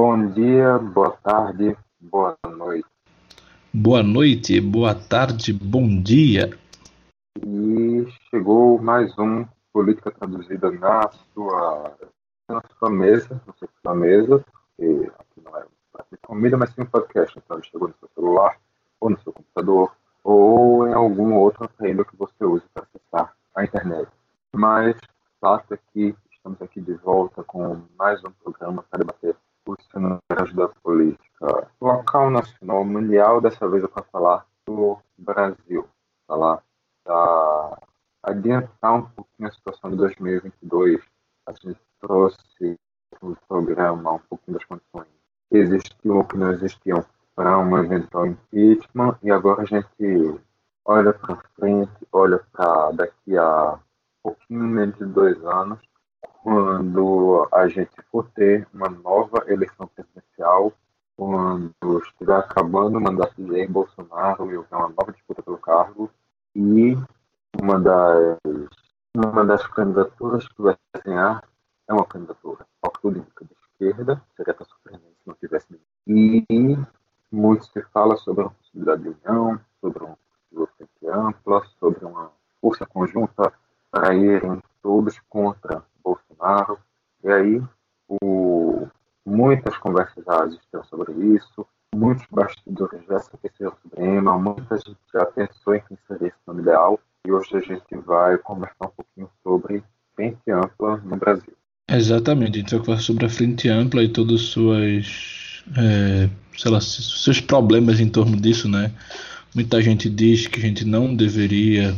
Bom dia, boa tarde, boa noite. Boa noite, boa tarde, bom dia. E chegou mais um Política Traduzida na sua, na sua mesa, na sua mesa, porque aqui não é comida, mas sim um podcast. Então chegou no seu celular, ou no seu computador, ou em algum outro aparelho que você use para acessar a internet. Mas fato é que estamos aqui de volta com mais um programa para debater os cenários da política local, nacional, mundial. Dessa vez eu vou falar do Brasil, falar da adiantar um pouquinho a situação de 2022. A gente trouxe no programa um pouquinho das condições que existiam ou que não existiam para um eventual impeachment e agora a gente olha para frente, olha para daqui a pouquinho menos de dois anos quando a gente for ter uma nova eleição presidencial, quando estiver acabando o mandato de Jair Bolsonaro e houver uma nova disputa pelo cargo, e uma das, uma das candidaturas que vai desenhar é uma candidatura, indica de esquerda, seria para surpreendente se não tivesse E muito se fala sobre a possibilidade de união, sobre uma frente ampla, sobre uma força conjunta para irem todos contra Bolsonaro. E aí, o, muitas conversas já existiram sobre isso, muitos bastidores já se aqueceram sobre tema, muita gente já pensou em quem seria esse nome ideal, e hoje a gente vai conversar um pouquinho sobre frente ampla no Brasil. Exatamente, a gente vai conversar sobre a frente ampla e todas as suas, é, sei lá, seus problemas em torno disso, né? Muita gente diz que a gente não deveria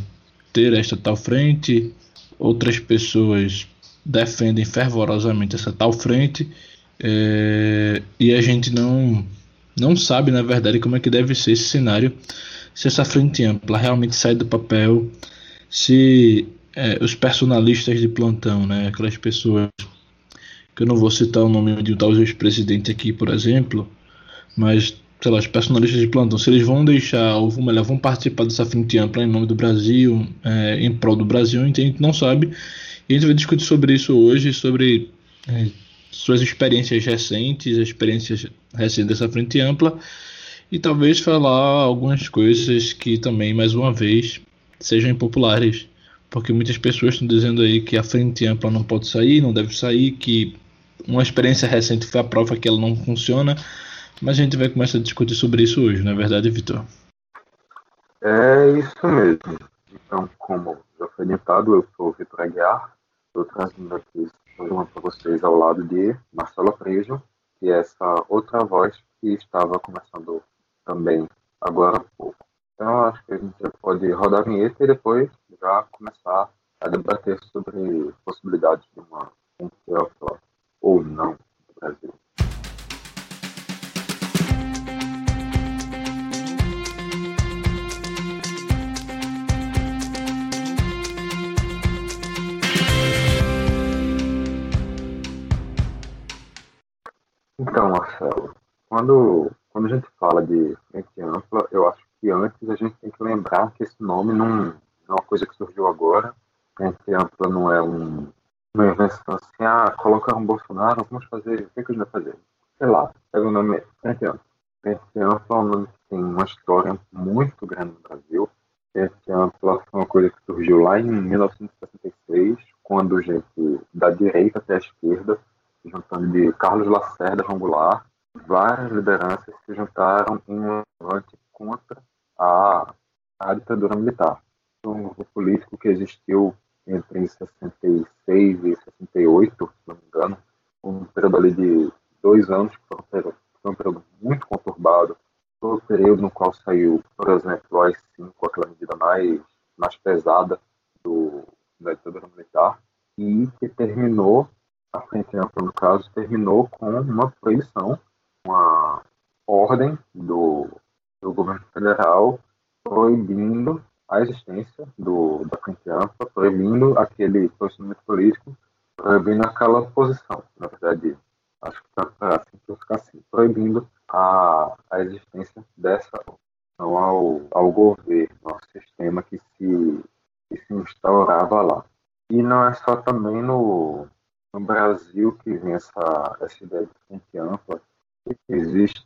ter esta tal frente, outras pessoas defendem fervorosamente essa tal frente é, e a gente não não sabe na verdade como é que deve ser esse cenário se essa frente ampla realmente sai do papel se é, os personalistas de plantão né aquelas pessoas que eu não vou citar o nome de tal ex-presidente aqui por exemplo mas sei lá, os personalistas de plantão, se eles vão deixar, ou melhor, vão participar dessa frente ampla em nome do Brasil, é, em prol do Brasil, a gente não sabe. A gente vai discutir sobre isso hoje, sobre é, suas experiências recentes, experiências recentes dessa frente ampla, e talvez falar algumas coisas que também, mais uma vez, sejam impopulares, porque muitas pessoas estão dizendo aí que a frente ampla não pode sair, não deve sair, que uma experiência recente foi a prova que ela não funciona, mas a gente vai começar a discutir sobre isso hoje, não é verdade, Vitor? É isso mesmo. Então, como já foi ditado, eu sou o Vitor Aguiar, Estou trazendo aqui esse programa para vocês ao lado de Marcelo Prejo, que é essa outra voz que estava começando também agora há pouco. Então, acho que a gente pode rodar a vinheta e depois já começar a debater sobre possibilidades de uma confiança ou não no Brasil. Então, Marcelo, quando, quando a gente fala de frente ampla, eu acho que antes a gente tem que lembrar que esse nome não, não é uma coisa que surgiu agora. Frente ampla não é um, uma invenção assim, ah, colocar um Bolsonaro, vamos fazer, o que, é que a gente vai fazer? Sei lá, pega o nome Frente Ampla. Frente Ampla é um nome que tem uma história muito grande no Brasil. Frente Ampla foi uma coisa que surgiu lá em 1966, quando gente da direita até a esquerda juntando de Carlos Lacerda, Goulart, várias lideranças se juntaram em um levante contra a, a ditadura militar. Um grupo político que existiu entre 66 e 68, se não me engano, um período ali de dois anos, que foi um período, foi um período muito conturbado, foi o período no qual saiu, por exemplo, o AI-5, aquela medida mais, mais pesada do, da ditadura militar, e que terminou a Frente Ampla, no caso, terminou com uma proibição, uma ordem do, do governo federal proibindo a existência do, da Frente Ampla, proibindo aquele posicionamento político, proibindo aquela posição, na verdade, acho que está para simplificar assim, proibindo a, a existência dessa opção ao, ao governo, ao sistema que se, que se instaurava lá. E não é só também no, no Brasil que vem essa, essa ideia de frente ampla. existe,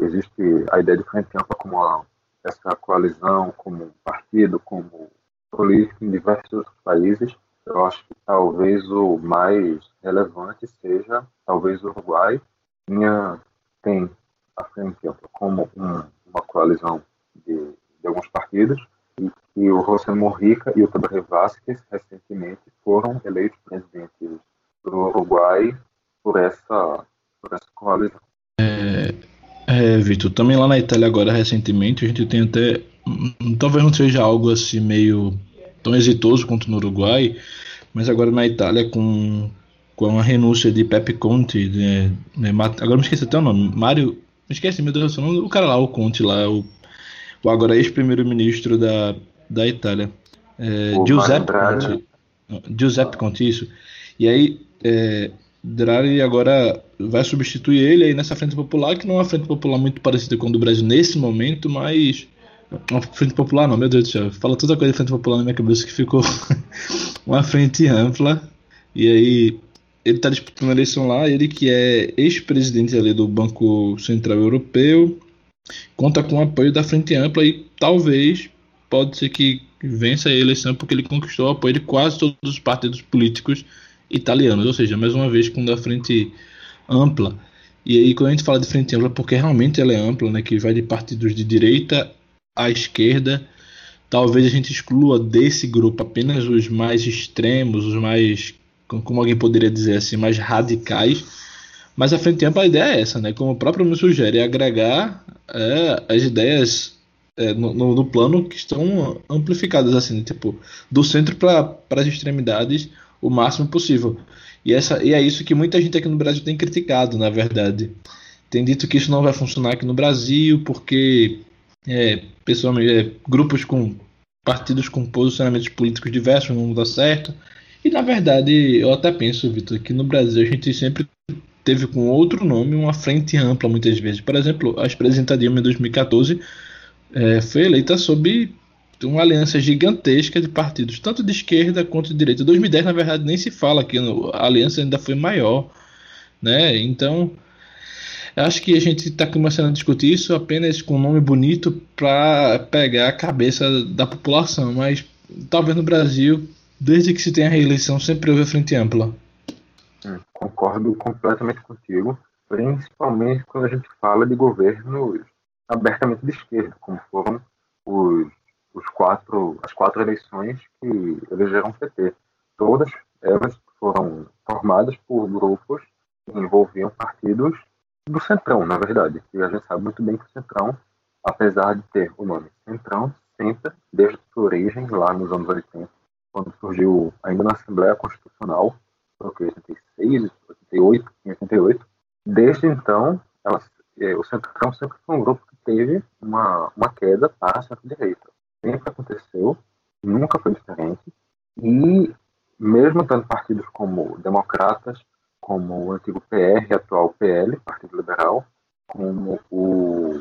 existe a ideia de frente ampla como uma, essa coalizão, como partido, como político em diversos países. Eu acho que talvez o mais relevante seja, talvez o Uruguai tinha, tem a frente ampla como um, uma coalizão de, de alguns partidos e que o José Morrica e o Tabaré Vázquez recentemente foram eleitos presidentes do Uruguai por essa, por essa coalizão. É, é, Vitor, também lá na Itália agora recentemente a gente tem até, hum, talvez não seja algo assim meio tão exitoso quanto no Uruguai, mas agora na Itália com, com a renúncia de Pepe Conte, de, de, agora me esqueci até o nome, Mário, me esqueci, meu Deus, o nome do cara lá, o Conte lá, o, o agora ex-primeiro-ministro da, da Itália, é, Giuseppe Conte, Giuseppe Conte, isso, e aí é, Draghi agora vai substituir ele aí nessa frente popular, que não é uma frente popular muito parecida com a do Brasil nesse momento, mas. Uma frente popular não, meu Deus do céu. Fala toda coisa de frente popular na minha cabeça que ficou uma frente ampla. E aí ele está disputando a eleição lá, ele que é ex-presidente ali do Banco Central Europeu, conta com o apoio da Frente Ampla e talvez pode ser que vença a eleição porque ele conquistou o apoio de quase todos os partidos políticos italianos, ou seja, mais uma vez com da frente ampla. E aí quando a gente fala de frente ampla, porque realmente ela é ampla, né, que vai de partidos de direita à esquerda, talvez a gente exclua desse grupo apenas os mais extremos, os mais, como alguém poderia dizer assim, mais radicais. Mas a frente ampla a ideia é essa, né? Como o próprio nome sugere, é agregar é, as ideias é, no, no, plano que estão amplificadas, assim, tipo, do centro para as extremidades o máximo possível. E, essa, e é isso que muita gente aqui no Brasil tem criticado, na verdade. Tem dito que isso não vai funcionar aqui no Brasil, porque é, é, grupos com partidos com posicionamentos políticos diversos não dá certo. E na verdade, eu até penso, Vitor, que no Brasil a gente sempre teve com outro nome uma frente ampla muitas vezes. Por exemplo, a ex-presidenta Dilma em 2014 é, foi eleita sob uma aliança gigantesca de partidos, tanto de esquerda quanto de direita. Em 2010, na verdade, nem se fala que a aliança ainda foi maior, né? Então, acho que a gente está começando a discutir isso apenas com um nome bonito para pegar a cabeça da população, mas talvez no Brasil, desde que se tem a reeleição, sempre houve a frente ampla. Hum, concordo completamente contigo, principalmente quando a gente fala de governos abertamente de esquerda, como foram os os quatro, as quatro eleições que elegeram o PT. Todas elas foram formadas por grupos que envolviam partidos do Centrão, na verdade. E a gente sabe muito bem que o Centrão, apesar de ter o nome Centrão, sempre, desde sua origem, lá nos anos 80, quando surgiu ainda na Assembleia Constitucional, foi 86, 88, 88, desde então, eh, o Centrão sempre foi um grupo que teve uma, uma queda para a centro-direita sempre aconteceu, nunca foi diferente. E mesmo tendo partidos como democratas, como o antigo PR, atual PL, Partido Liberal, como o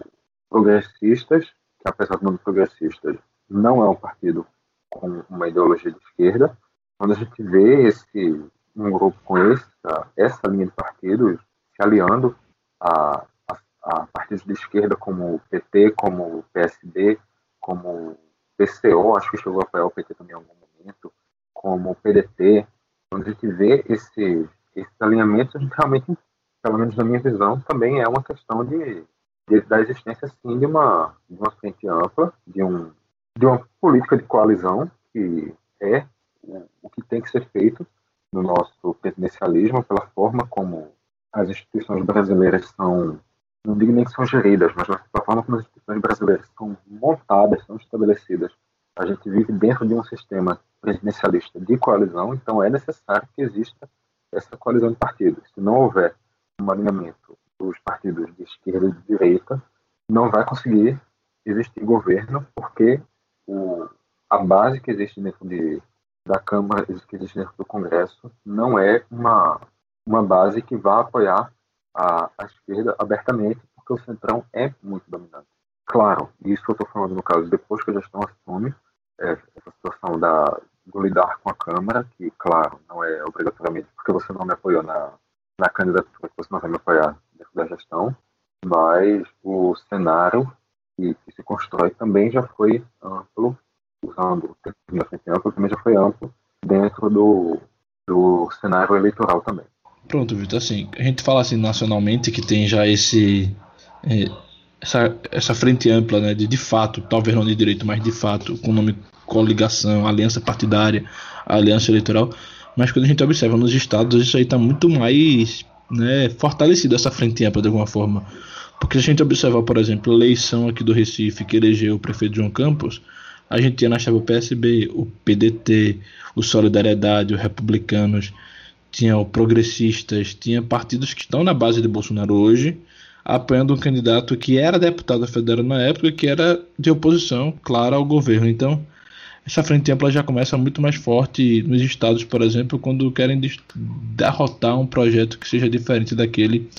Progressistas, que apesar do nome Progressistas, não é um partido com uma ideologia de esquerda. Quando a gente vê esse um grupo com essa, essa linha de partidos se aliando a, a, a partidos de esquerda como o PT, como o PSD, como PCO, acho que chegou a apoiar o PT também em algum momento, como o PDT. Quando a gente vê esse, esses alinhamentos, realmente, pelo menos na minha visão, também é uma questão de, de da existência, sim, de uma, de uma frente ampla, de, um, de uma política de coalizão, que é o que tem que ser feito no nosso presidencialismo, pela forma como as instituições brasileiras são não digo nem que são geridas, mas da forma como as instituições brasileiras são montadas, são estabelecidas. A gente vive dentro de um sistema presidencialista de coalizão, então é necessário que exista essa coalizão de partidos. Se não houver um alinhamento dos partidos de esquerda e de direita, não vai conseguir existir governo, porque o, a base que existe dentro de, da Câmara, que existe dentro do Congresso, não é uma, uma base que vá apoiar a esquerda abertamente, porque o centrão é muito dominante. Claro, isso eu estou falando no caso depois que a gestão assume é, essa situação da, do lidar com a Câmara, que, claro, não é obrigatoriamente porque você não me apoiou na, na candidatura que você não vai me apoiar dentro da gestão, mas o cenário que, que se constrói também já foi amplo, usando o termo também já foi amplo dentro do, do cenário eleitoral também. Pronto, Vitor, assim, a gente fala assim nacionalmente que tem já esse é, essa, essa frente ampla, né, de de fato, talvez não de direito, mas de fato, com nome coligação, aliança partidária, aliança eleitoral, mas quando a gente observa nos estados, isso aí está muito mais né, fortalecido, essa frente ampla de alguma forma. Porque se a gente observar, por exemplo, a eleição aqui do Recife, que elegeu o prefeito João Campos, a gente tinha na chave o PSB, o PDT, o Solidariedade, os Republicanos, tinha o Progressistas, tinha partidos que estão na base de Bolsonaro hoje, apoiando um candidato que era deputado federal na época que era de oposição, clara, ao governo. Então, essa frente ampla já começa muito mais forte nos estados, por exemplo, quando querem derrotar um projeto que seja diferente daquele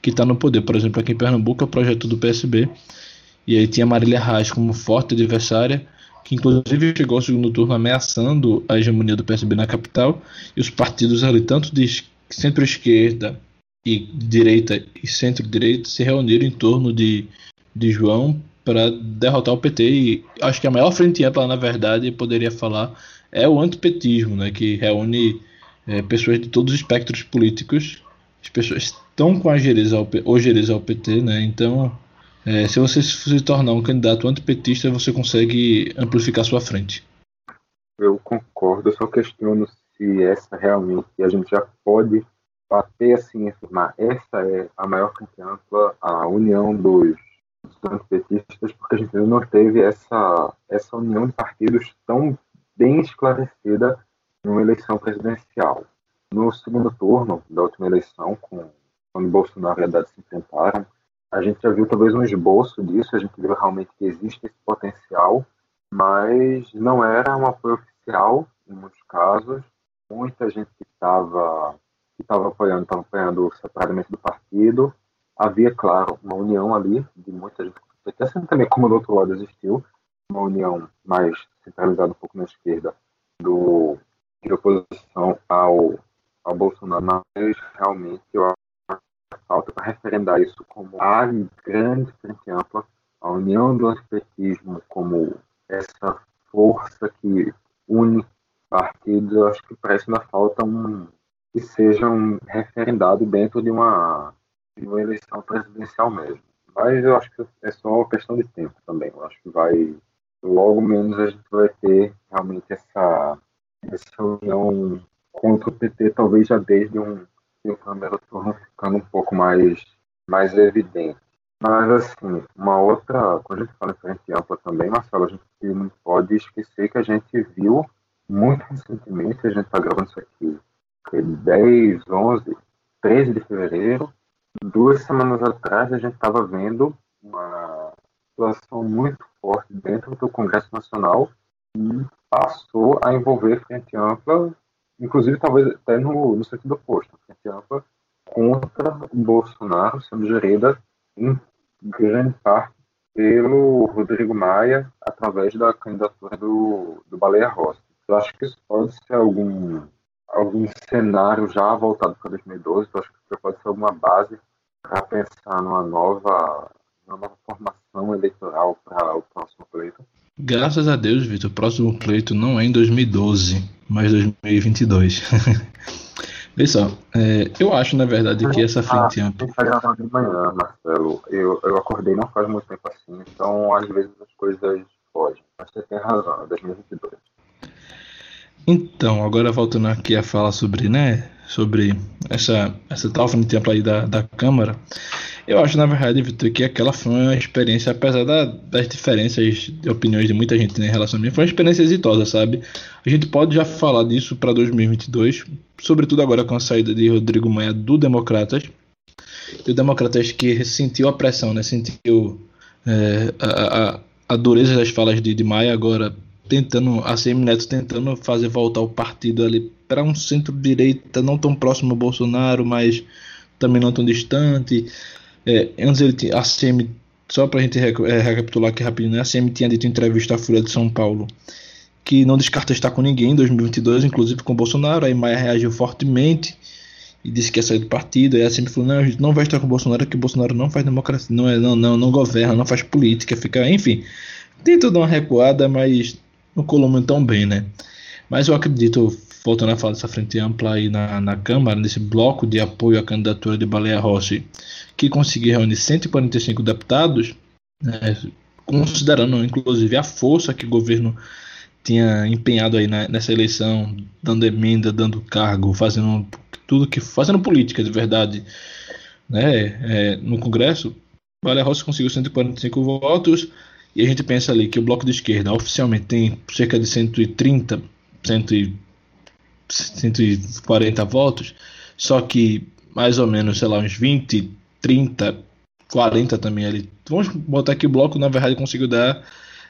que está no poder. Por exemplo, aqui em Pernambuco é o projeto do PSB, e aí tinha Marília Reis como forte adversária, que inclusive chegou ao segundo turno ameaçando a hegemonia do PSB na capital, e os partidos ali, tanto de centro-esquerda e direita e centro-direita, se reuniram em torno de, de João para derrotar o PT. E acho que a maior frente ampla, na verdade, poderia falar, é o antipetismo, né, que reúne é, pessoas de todos os espectros políticos. As pessoas estão com a ao, ao PT, né, então é, se você se tornar um candidato antipetista, você consegue amplificar sua frente. Eu concordo, só questiono se essa realmente a gente já pode bater assim, afirmar essa é a maior ampla, a união dos, dos antipetistas, porque a gente ainda não teve essa, essa união de partidos tão bem esclarecida numa eleição presidencial. No segundo turno da última eleição, com, quando Bolsonaro e Haddad se enfrentaram, a gente já viu talvez um esboço disso, a gente viu realmente que existe esse potencial, mas não era um apoio oficial em muitos casos. Muita gente que estava que estava apoiando, estava apoiando separadamente do partido. Havia, claro, uma união ali de muita gente, assim também como do outro lado existiu, uma união mais centralizada um pouco na esquerda do, de oposição ao, ao Bolsonaro, mas realmente eu falta para referendar isso como a grande frente ampla, a união do antipetismo como essa força que une partidos, eu acho que parece que ainda falta um que seja um referendado dentro de uma, de uma eleição presidencial mesmo. Mas eu acho que é só uma questão de tempo também. Eu acho que vai logo menos a gente vai ter realmente essa, essa união contra o PT, talvez já desde um e o Câmara turno ficando um pouco mais, mais evidente. Mas, assim, uma outra, quando a gente fala em frente ampla também, Marcelo, a gente não pode esquecer que a gente viu muito recentemente, a gente está gravando isso aqui, 10, 11, 13 de fevereiro, duas semanas atrás, a gente estava vendo uma situação muito forte dentro do Congresso Nacional e passou a envolver frente ampla inclusive talvez até no, no sentido oposto, frente ampla contra o Bolsonaro sendo gerida em grande parte pelo Rodrigo Maia através da candidatura do, do Baleia Rossi. Eu acho que isso pode ser algum, algum cenário já voltado para 2012, eu acho que isso pode ser alguma base para pensar numa nova, numa nova formação eleitoral para o próximo pleito. Graças a Deus, Vitor, o próximo pleito não é em 2012, mas 2022. Vê só, é, eu acho na verdade que essa frente ah, ampla. Tá gravando de manhã, Marcelo. Eu, eu acordei não faz muito tempo assim, então às vezes as coisas fogem. Mas você tem razão, é 2022. Então, agora voltando aqui a falar sobre, né, sobre essa, essa tal frente ampla aí da, da Câmara, eu acho, na verdade, Vitor, que aquela foi uma experiência, apesar da, das diferenças de opiniões de muita gente né, em relação a mim, foi uma experiência exitosa, sabe? A gente pode já falar disso para 2022, sobretudo agora com a saída de Rodrigo Maia do Democratas. E o Democratas que sentiu a pressão, né? Sentiu é, a, a, a, dureza das falas de, de Maia agora tentando, a CM Neto tentando fazer voltar o partido ali para um centro-direita não tão próximo ao Bolsonaro, mas também não tão distante. É, antes ele tinha, a CM, só para a gente é, recapitular aqui rapidinho, né? a CM tinha dito em entrevista à Folha de São Paulo que não descarta estar com ninguém em 2022, inclusive com Bolsonaro. Aí Maia reagiu fortemente e disse que ia sair do partido. E ela sempre falou: não, a gente não vai estar com o Bolsonaro, porque o Bolsonaro não faz democracia, não, é, não, não, não governa, não faz política, fica, enfim. Tem toda uma recuada, mas não colou tão bem, né? Mas eu acredito, voltando a falar dessa frente ampla aí na, na Câmara, nesse bloco de apoio à candidatura de Baleia Rossi, que conseguiu reunir 145 deputados, né, considerando inclusive a força que o governo tinha empenhado aí na, nessa eleição, dando emenda, dando cargo, fazendo tudo que fazendo política de verdade, né, é, no Congresso, Baleia Rossi conseguiu 145 votos e a gente pensa ali que o bloco de esquerda oficialmente tem cerca de 130, 140 votos, só que mais ou menos, sei lá, uns 20, 30, 40 também ali. Vamos botar que o bloco, na verdade, conseguiu dar.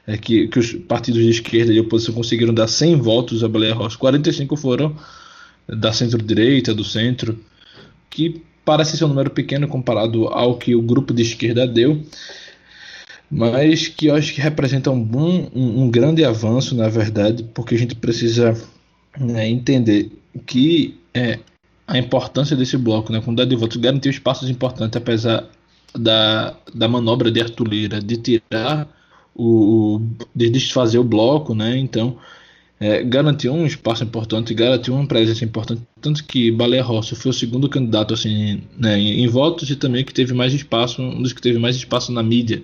É, que, que os partidos de esquerda e oposição conseguiram dar 100 votos a Baleia Rossi. 45 foram da centro-direita, do centro, que parece ser um número pequeno comparado ao que o grupo de esquerda deu mas que eu acho que representa um, bom, um, um grande avanço, na verdade, porque a gente precisa né, entender que é, a importância desse bloco, né, com de votos, garantiu espaços importantes, apesar da, da manobra de Arthur Lira de tirar o, de desfazer o bloco, né, então é, garantiu um espaço importante, garantiu uma presença importante, tanto que Baleia Rossi foi o segundo candidato assim, né, em, em votos e também que teve mais espaço, um dos que teve mais espaço na mídia.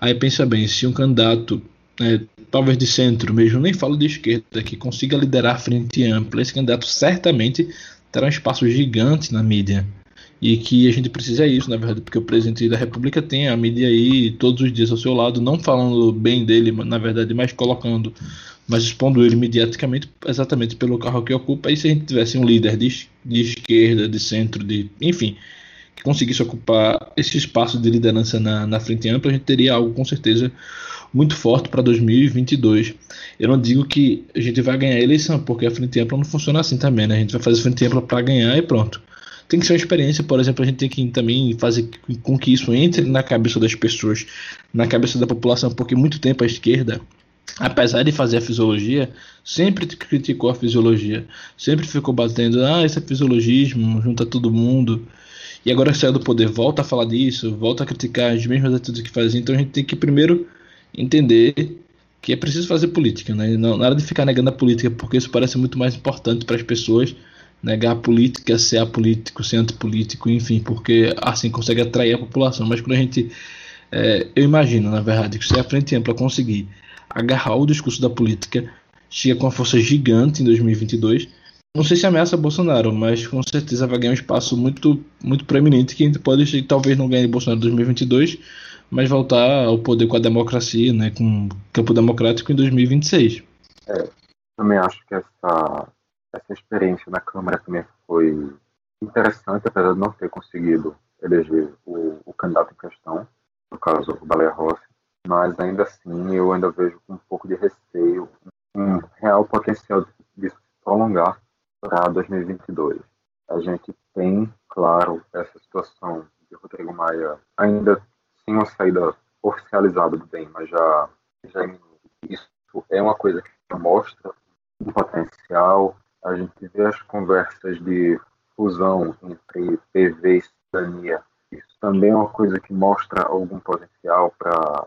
Aí pensa bem, se um candidato, é, talvez de centro mesmo, nem falo de esquerda, que consiga liderar a frente ampla, esse candidato certamente terá um espaço gigante na mídia. E que a gente precisa isso, na verdade, porque o presidente da República tem a mídia aí todos os dias ao seu lado, não falando bem dele, na verdade, mas colocando, mas expondo ele mediaticamente exatamente pelo carro que ocupa. E se a gente tivesse um líder de, de esquerda, de centro, de enfim, que conseguisse ocupar esse espaço de liderança na, na frente ampla, a gente teria algo com certeza muito forte para 2022. Eu não digo que a gente vai ganhar a eleição, porque a frente ampla não funciona assim também, né? A gente vai fazer frente ampla para ganhar e pronto. Tem que ser uma experiência, por exemplo, a gente tem que também fazer com que isso entre na cabeça das pessoas, na cabeça da população, porque muito tempo a esquerda apesar de fazer a fisiologia, sempre criticou a fisiologia, sempre ficou batendo, ah, isso é fisiologismo, junta todo mundo. E agora saiu do poder, volta a falar disso, volta a criticar as mesmas atitudes que fazia. Então a gente tem que primeiro entender que é preciso fazer política, né? Não, nada de ficar negando a política, porque isso parece muito mais importante para as pessoas negar a política, ser apolítico, ser antipolítico, enfim, porque assim consegue atrair a população. Mas quando a gente. É, eu imagino, na verdade, que se a frente ampla conseguir agarrar o discurso da política, chega com uma força gigante em 2022 não sei se ameaça Bolsonaro, mas com certeza vai ganhar um espaço muito, muito proeminente que a gente pode, talvez não ganhe Bolsonaro em 2022, mas voltar ao poder com a democracia, né, com campo democrático em 2026. É, também acho que essa, essa experiência na Câmara também foi interessante, apesar de não ter conseguido eleger o, o candidato em questão, no caso o Baleia Rossi, mas ainda assim eu ainda vejo com um pouco de receio um real potencial de se prolongar para 2022. A gente tem, claro, essa situação de Rodrigo Maia ainda sem uma saída oficializada do bem, mas já, já isso é uma coisa que mostra o potencial. A gente vê as conversas de fusão entre PV e cidadania. Isso também é uma coisa que mostra algum potencial para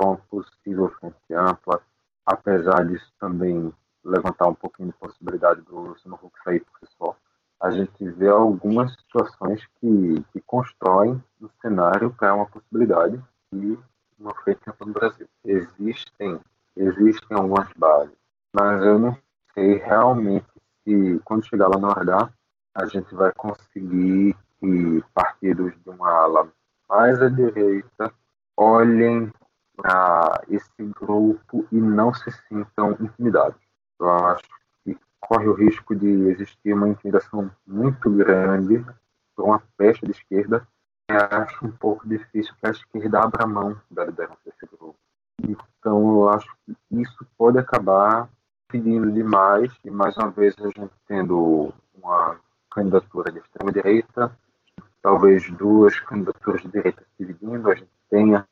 uma possível frente ampla. Apesar disso também levantar um pouquinho de possibilidade do Luciano Huck sair por si só, a gente vê algumas situações que, que constroem um cenário para uma possibilidade de uma frente no Brasil. Existem, existem algumas bases, mas eu não sei realmente se, quando chegar lá no H, a gente vai conseguir que partidos de uma ala mais à direita olhem para esse grupo e não se sintam intimidados. Eu acho corre o risco de existir uma intimidação muito grande por uma pecha de esquerda. Eu acho um pouco difícil que a esquerda abra mão da liderança desse grupo. Então, eu acho que isso pode acabar pedindo demais, e mais uma vez a gente tendo uma candidatura de extrema-direita, talvez duas candidaturas de direita se dividindo, a gente tenha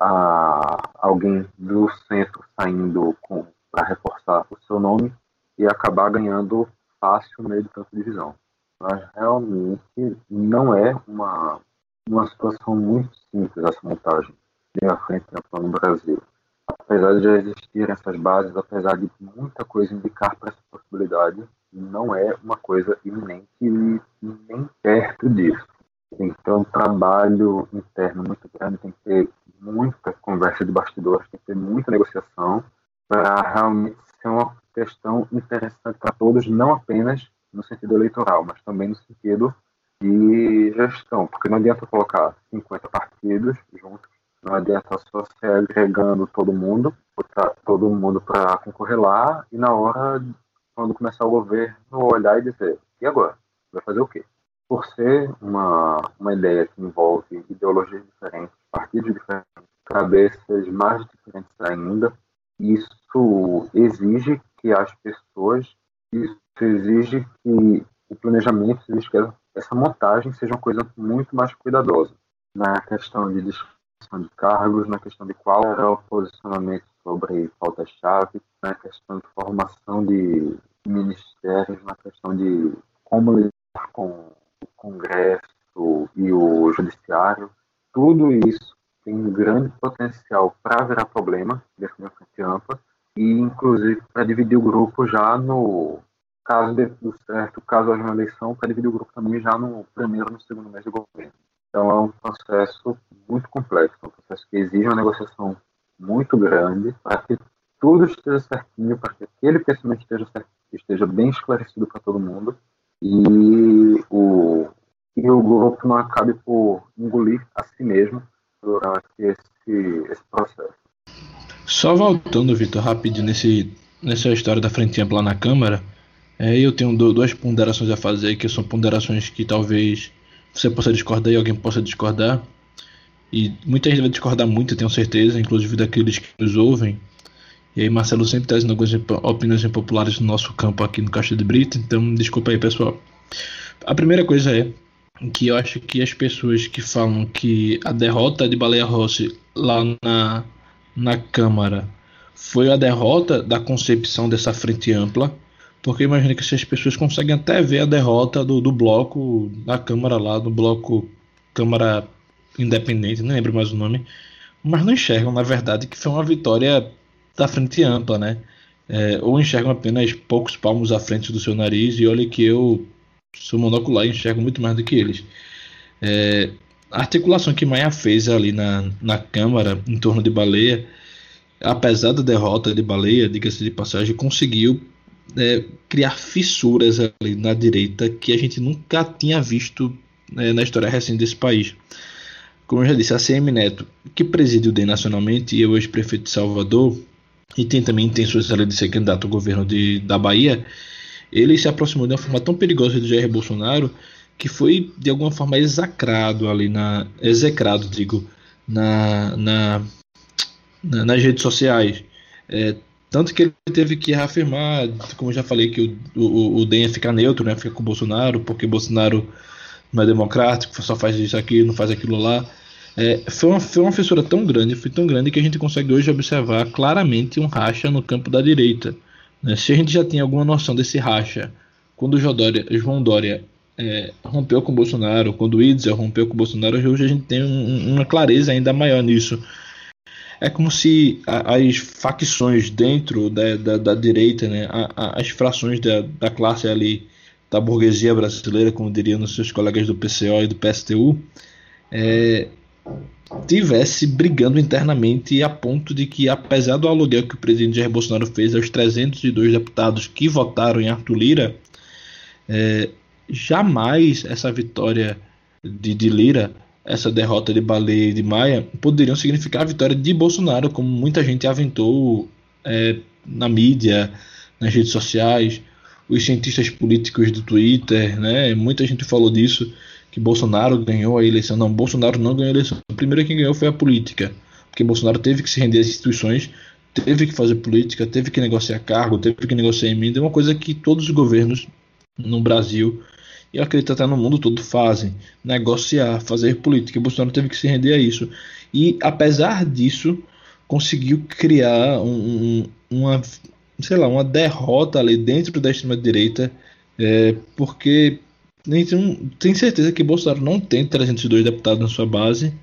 a, alguém do centro saindo para reforçar o seu nome e acabar ganhando fácil meio do campo de visão. mas realmente não é uma, uma situação muito simples essa montagem de uma frente no Brasil. Apesar de já existirem essas bases, apesar de muita coisa indicar para essa possibilidade, não é uma coisa iminente e nem perto disso. Tem que ter um trabalho interno muito grande, tem que ter muita conversa de bastidores, tem que ter muita negociação para realmente ser uma questão interessante para todos, não apenas no sentido eleitoral, mas também no sentido de gestão, porque não adianta colocar 50 partidos juntos, não adianta só ser agregando todo mundo, botar todo mundo para concorrer lá e na hora, quando começar o governo, olhar e dizer: e agora? Vai fazer o quê? Por ser uma, uma ideia que envolve ideologias diferentes, partidos diferentes, cabeças mais diferentes ainda, isso exige que as pessoas, isso exige que o planejamento, exige que essa montagem seja uma coisa muito mais cuidadosa na questão de discussão de cargos, na questão de qual era o posicionamento sobre pautas-chave, na questão de formação de ministérios, na questão de como lidar com o Congresso e o Judiciário. Tudo isso tem um grande potencial para virar problema dentro da frente ampla e, inclusive, para dividir o grupo já no caso de tudo certo, caso haja uma eleição, para dividir o grupo também já no primeiro no segundo mês de governo. Então, é um processo muito complexo, é um processo que exige uma negociação muito grande para que tudo esteja certinho, para que aquele pensamento esteja, esteja bem esclarecido para todo mundo e o, e o grupo não acabe por engolir a si mesmo durante esse, esse processo. Só voltando, Vitor, rapidinho nesse, nessa história da frente ampla lá na Câmara, é, eu tenho duas ponderações a fazer, que são ponderações que talvez você possa discordar e alguém possa discordar. E muita gente vai discordar muito, tenho certeza, inclusive daqueles que nos ouvem. E aí, Marcelo sempre trazendo algumas opiniões impopulares no nosso campo aqui no Caixa de Brito, então desculpa aí, pessoal. A primeira coisa é que eu acho que as pessoas que falam que a derrota de Baleia Rossi lá na, na Câmara foi a derrota da concepção dessa frente ampla, porque imagina que essas pessoas conseguem até ver a derrota do, do bloco da Câmara lá, do bloco Câmara Independente, não lembro mais o nome, mas não enxergam, na verdade, que foi uma vitória da frente ampla, né? É, ou enxergam apenas poucos palmos à frente do seu nariz, e olha que eu sou monocular e enxergo muito mais do que eles. É, a articulação que Maia fez ali na, na Câmara em torno de Baleia, apesar da derrota de Baleia, diga-se de passagem, conseguiu é, criar fissuras ali na direita que a gente nunca tinha visto é, na história recente desse país. Como eu já disse, a CM Neto, que preside o DEM nacionalmente e é o ex-prefeito de Salvador, e tem também intenções de ser candidato ao governo de, da Bahia, ele se aproximou de uma forma tão perigosa do Jair Bolsonaro que foi de alguma forma execrado ali na execrado digo na, na, na nas redes sociais. É, tanto que ele teve que reafirmar como eu já falei que o, o, o DEM ia ficar neutro né fica com o Bolsonaro porque Bolsonaro não é democrático só faz isso aqui não faz aquilo lá. É, foi, uma, foi uma fissura tão grande foi tão grande que a gente consegue hoje observar claramente um racha no campo da direita né? Se a gente já tinha alguma noção desse racha, quando Dória, João Dória é, rompeu com Bolsonaro, quando o Itzel rompeu com Bolsonaro, hoje a gente tem um, uma clareza ainda maior nisso. É como se a, as facções dentro da, da, da direita, né, a, a, as frações da, da classe ali, da burguesia brasileira, como diriam os seus colegas do PCO e do PSTU, é, tivesse brigando internamente a ponto de que, apesar do aluguel que o presidente Jair Bolsonaro fez aos 302 deputados que votaram em Arthur Lira, é, jamais essa vitória de, de, Lira, essa derrota de Baleia e de Maia, poderiam significar a vitória de Bolsonaro, como muita gente aventou é, na mídia, nas redes sociais, os cientistas políticos do Twitter, né, muita gente falou disso que Bolsonaro ganhou a eleição. Não, Bolsonaro não ganhou a eleição. O primeiro quem ganhou foi a política, porque Bolsonaro teve que se render às instituições, teve que fazer política, teve que negociar cargo, teve que negociar emenda. É uma coisa que todos os governos no Brasil e eu acredito até no mundo todo fazem, negociar, fazer política. Bolsonaro teve que se render a isso. E apesar disso, conseguiu criar um, uma, sei lá, uma derrota ali dentro da extrema direita, é, porque tem certeza que Bolsonaro não tem 302 deputados na sua base,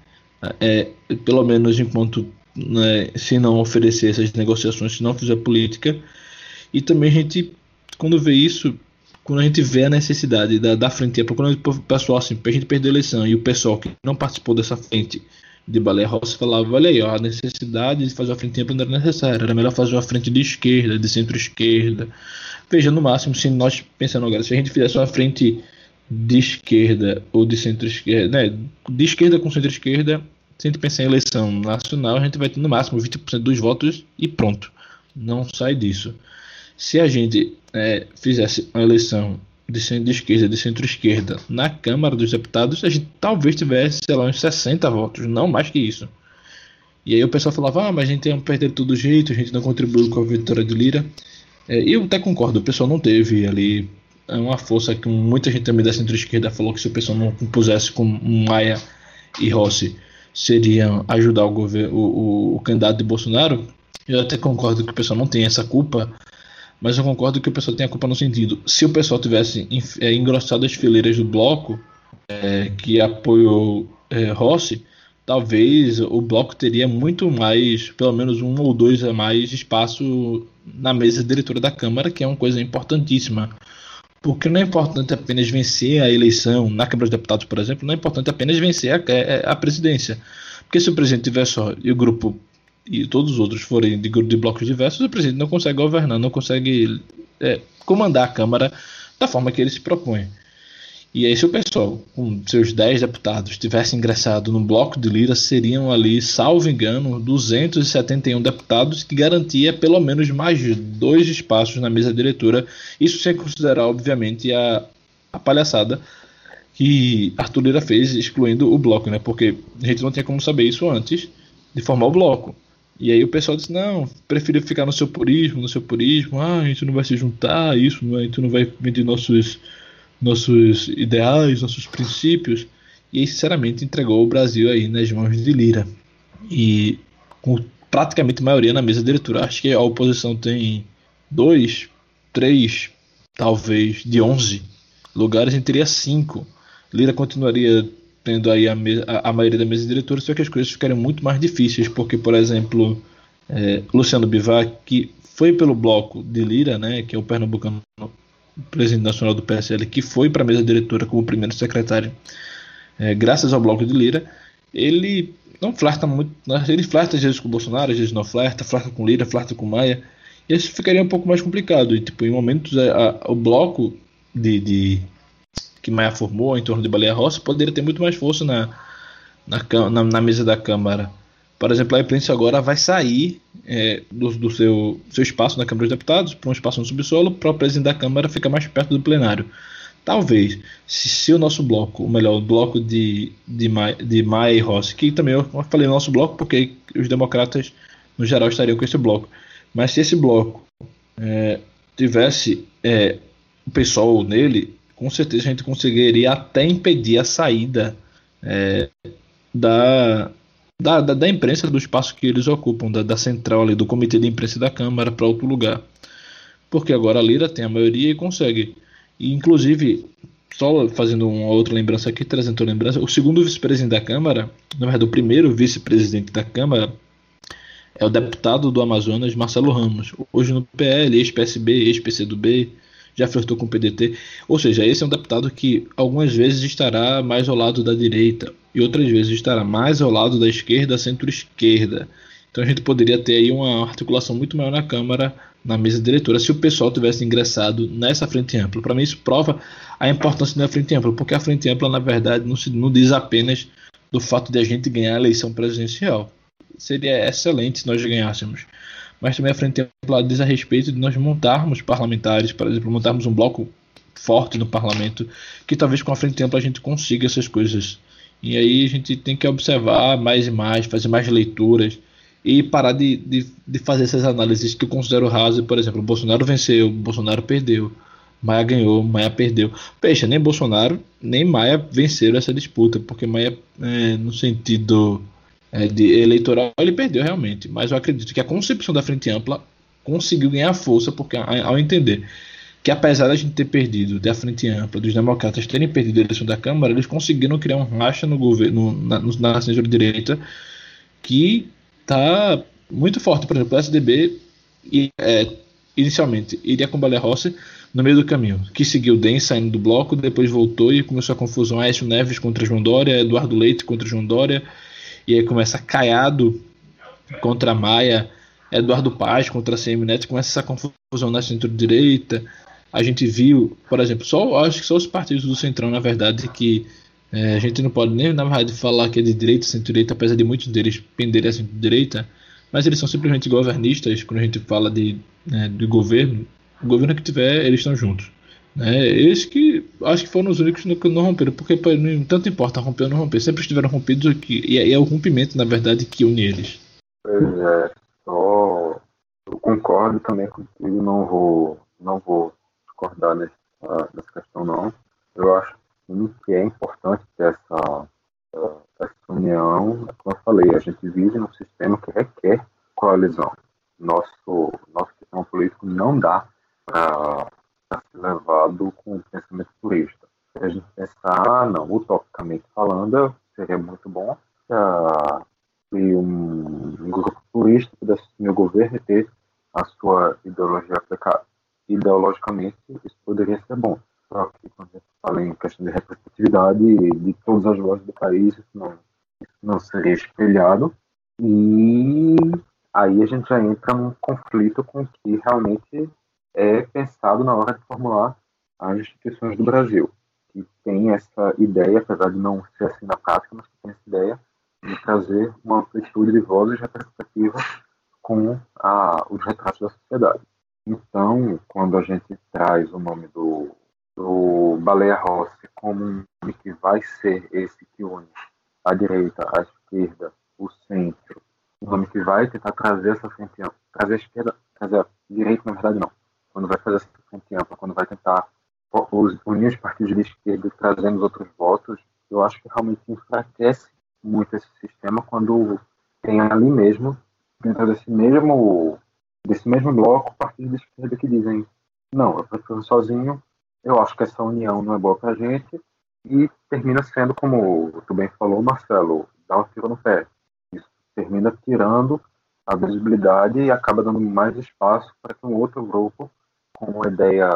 é, pelo menos enquanto né, se não oferecer essas negociações, se não fizer política. E também a gente, quando vê isso, quando a gente vê a necessidade da, da frente ampla, quando o pessoal, assim, a gente perdeu a eleição e o pessoal que não participou dessa frente de Balé Rossi falava, olha aí, ó, a necessidade de fazer uma frente não era necessária, era melhor fazer uma frente de esquerda, de centro-esquerda. Veja, no máximo, se nós pensando agora, se a gente fizesse uma frente de esquerda ou de centro-esquerda, né, de esquerda com centro-esquerda, se a gente pensar em eleição nacional, a gente vai ter no máximo 20% dos votos e pronto. Não sai disso. Se a gente é, fizesse uma eleição de centro de esquerda, de centro-esquerda na Câmara dos Deputados, a gente talvez tivesse, sei lá, uns 60 votos, não mais que isso. E aí o pessoal falava, ah, mas a gente ia perder todo jeito, a gente não contribuiu com a vitória de Lira. É, eu até concordo, o pessoal não teve ali é uma força que muita gente também da centro-esquerda falou que se o pessoal não compusesse com Maia e Rossi, seriam ajudar o, governo, o, o, o candidato de Bolsonaro. Eu até concordo que o pessoal não tem essa culpa, mas eu concordo que o pessoal tem a culpa no sentido: se o pessoal tivesse é, engrossado as fileiras do bloco é, que apoiou é, Rossi, talvez o bloco teria muito mais, pelo menos um ou dois a mais espaço na mesa diretora da Câmara, que é uma coisa importantíssima. Porque não é importante apenas vencer a eleição na Câmara dos Deputados, por exemplo, não é importante apenas vencer a, a presidência. Porque se o presidente tiver só e o grupo e todos os outros forem de, de blocos diversos, o presidente não consegue governar, não consegue é, comandar a Câmara da forma que ele se propõe. E aí, se o pessoal, com seus 10 deputados, tivesse ingressado no bloco de Lira, seriam ali, salvo engano, 271 deputados, que garantia pelo menos mais dois espaços na mesa diretora. Isso sem considerar, obviamente, a, a palhaçada que Arthur Lira fez, excluindo o bloco, né? Porque a gente não tinha como saber isso antes de formar o bloco. E aí o pessoal disse, não, prefiro ficar no seu purismo, no seu purismo, ah, a gente não vai se juntar, isso, a gente não vai vender nossos, nossos ideais, nossos princípios. E sinceramente, entregou o Brasil aí nas mãos de Lira. E com praticamente maioria na mesa diretora. Acho que a oposição tem dois, três, talvez, de onze lugares, a gente teria cinco. Lira continuaria tendo aí a, a, a, maioria da mesa diretora, só que as coisas ficaram muito mais difíceis, porque, por exemplo, é, Luciano Bivar, que foi pelo bloco de Lira, né, que é o pernambucano presidente nacional do PSL, que foi para a mesa diretora como primeiro secretário, é, graças ao bloco de Lira, ele não flerta muito, né, ele flerta às vezes com o Bolsonaro, às vezes não flerta, flerta com Lira, flerta com Maia, e isso ficaria um pouco mais complicado, e tipo, em momentos a, a, o bloco de, de que Maia formou em torno de Baleia Rossi poderia ter muito mais força na, na, na, na mesa da Câmara. Por exemplo, a imprensa agora vai sair é, do, do seu, seu espaço na Câmara dos Deputados para um espaço no subsolo para o presidente da Câmara ficar mais perto do plenário. Talvez, se, se, o nosso bloco, ou melhor, o bloco de, de, Maia, de Maia e Rossi, que também eu falei nosso bloco porque os democratas no geral estariam com esse bloco, mas se esse bloco é, tivesse é, o pessoal nele, com certeza a gente conseguiria até impedir a saída é, da, da, da, da, imprensa do espaço que eles ocupam, da, da central ali, do comitê de imprensa da Câmara para outro lugar. Porque agora a Lira tem a maioria e consegue. E, inclusive, só fazendo uma outra lembrança aqui, trazendo outra lembrança, o segundo vice-presidente da Câmara, na verdade, o primeiro vice-presidente da Câmara, é o deputado do Amazonas, Marcelo Ramos. Hoje no PL, ex-PSB, ex-PCdoB, já flertou com o PDT. Ou seja, esse é um deputado que algumas vezes estará mais ao lado da direita e outras vezes estará mais ao lado da esquerda, centro-esquerda. Então a gente poderia ter aí uma articulação muito maior na Câmara, na mesa diretora, se o pessoal tivesse ingressado nessa frente ampla. Para mim isso prova a importância da frente ampla, porque a frente ampla, na verdade, não, se, não diz apenas do fato de a gente ganhar a eleição presidencial. Seria excelente se nós ganhássemos mas também a frente ampla diz a respeito de nós montarmos parlamentares, por exemplo, montarmos um bloco forte no parlamento, que talvez com a frente ampla a gente consiga essas coisas. E aí a gente tem que observar mais e mais, fazer mais leituras e parar de, de, de fazer essas análises que eu considero rasas. Por exemplo, Bolsonaro venceu, Bolsonaro perdeu, Maia ganhou, Maia perdeu. Peixe, nem Bolsonaro nem Maia venceram essa disputa, porque Maia, é, no sentido é, eleitoral, ele perdeu realmente. Mas eu acredito que a concepção da frente ampla conseguiu ganhar força, porque ao entender que apesar da gente ter perdido da frente ampla, dos democratas terem perdido a eleição da Câmara, eles conseguiram criar um racha no governo, na, na centro-direita, que está muito forte. Por exemplo, o SDB é, inicialmente iria com Balé Rossi no meio do caminho, que seguiu DEM saindo do bloco, depois voltou e começou a confusão Aécio Neves contra João Dória, Eduardo Leite contra João Dória, e aí começa Caiado contra Maia, Eduardo Paz contra CM Neto, começa essa confusão na centro-direita. A gente viu, por exemplo, só acho que só os partidos do Centrão, na verdade, que é, a gente não pode nem, na verdade, falar que é de direita, centro-direita, apesar de muitos deles penderem a centro-direita, mas eles são simplesmente governistas, quando a gente fala de, né, de governo, o governo que tiver, eles estão juntos. Né? Eles que acho que foram os únicos que não romperam, porque não tanto importa romper ou não romper, sempre estiveram rompidos aqui, e é, é o rompimento, na verdade, que une eles. Pois é, só eu concordo também contigo, não vou, não vou discordar nessa, nessa questão não. Eu acho que é importante ter essa, essa união, como eu falei, a gente vive num sistema que requer coalizão. Nosso, nosso sistema político não dá para ser levado com o pensamento turista. Se a gente pensar, ah, não, utopicamente falando, seria muito bom se um, um grupo turista pudesse assumir o governo e ter a sua ideologia aplicada. Ideologicamente, isso poderia ser bom. Só que quando a gente fala em questão de representatividade de todas as vozes do país, isso não, isso não seria espelhado. E aí a gente já entra num conflito com o que realmente é pensado na hora de formular as instituições do Brasil, que tem essa ideia, apesar de não ser assim na prática, mas que tem essa ideia de trazer uma amplitude de vozes representativas com a, os retratos da sociedade. Então, quando a gente traz o nome do, do Baleia Rossi como um nome que vai ser esse que une a direita, a esquerda, o centro, um nome que vai tentar trazer essa frente trazer a esquerda, trazer a direita, na verdade não, quando vai fazer essa frente ampla, quando vai tentar unir os partidos de esquerda trazendo os outros votos, eu acho que realmente enfraquece muito esse sistema quando tem ali mesmo, dentro desse mesmo, desse mesmo bloco, partidos de esquerda que dizem não, eu prefiro sozinho, eu acho que essa união não é boa para a gente, e termina sendo, como tu bem falou, Marcelo, dá um tiro no pé. Isso termina tirando a visibilidade e acaba dando mais espaço para que um outro grupo com uma ideia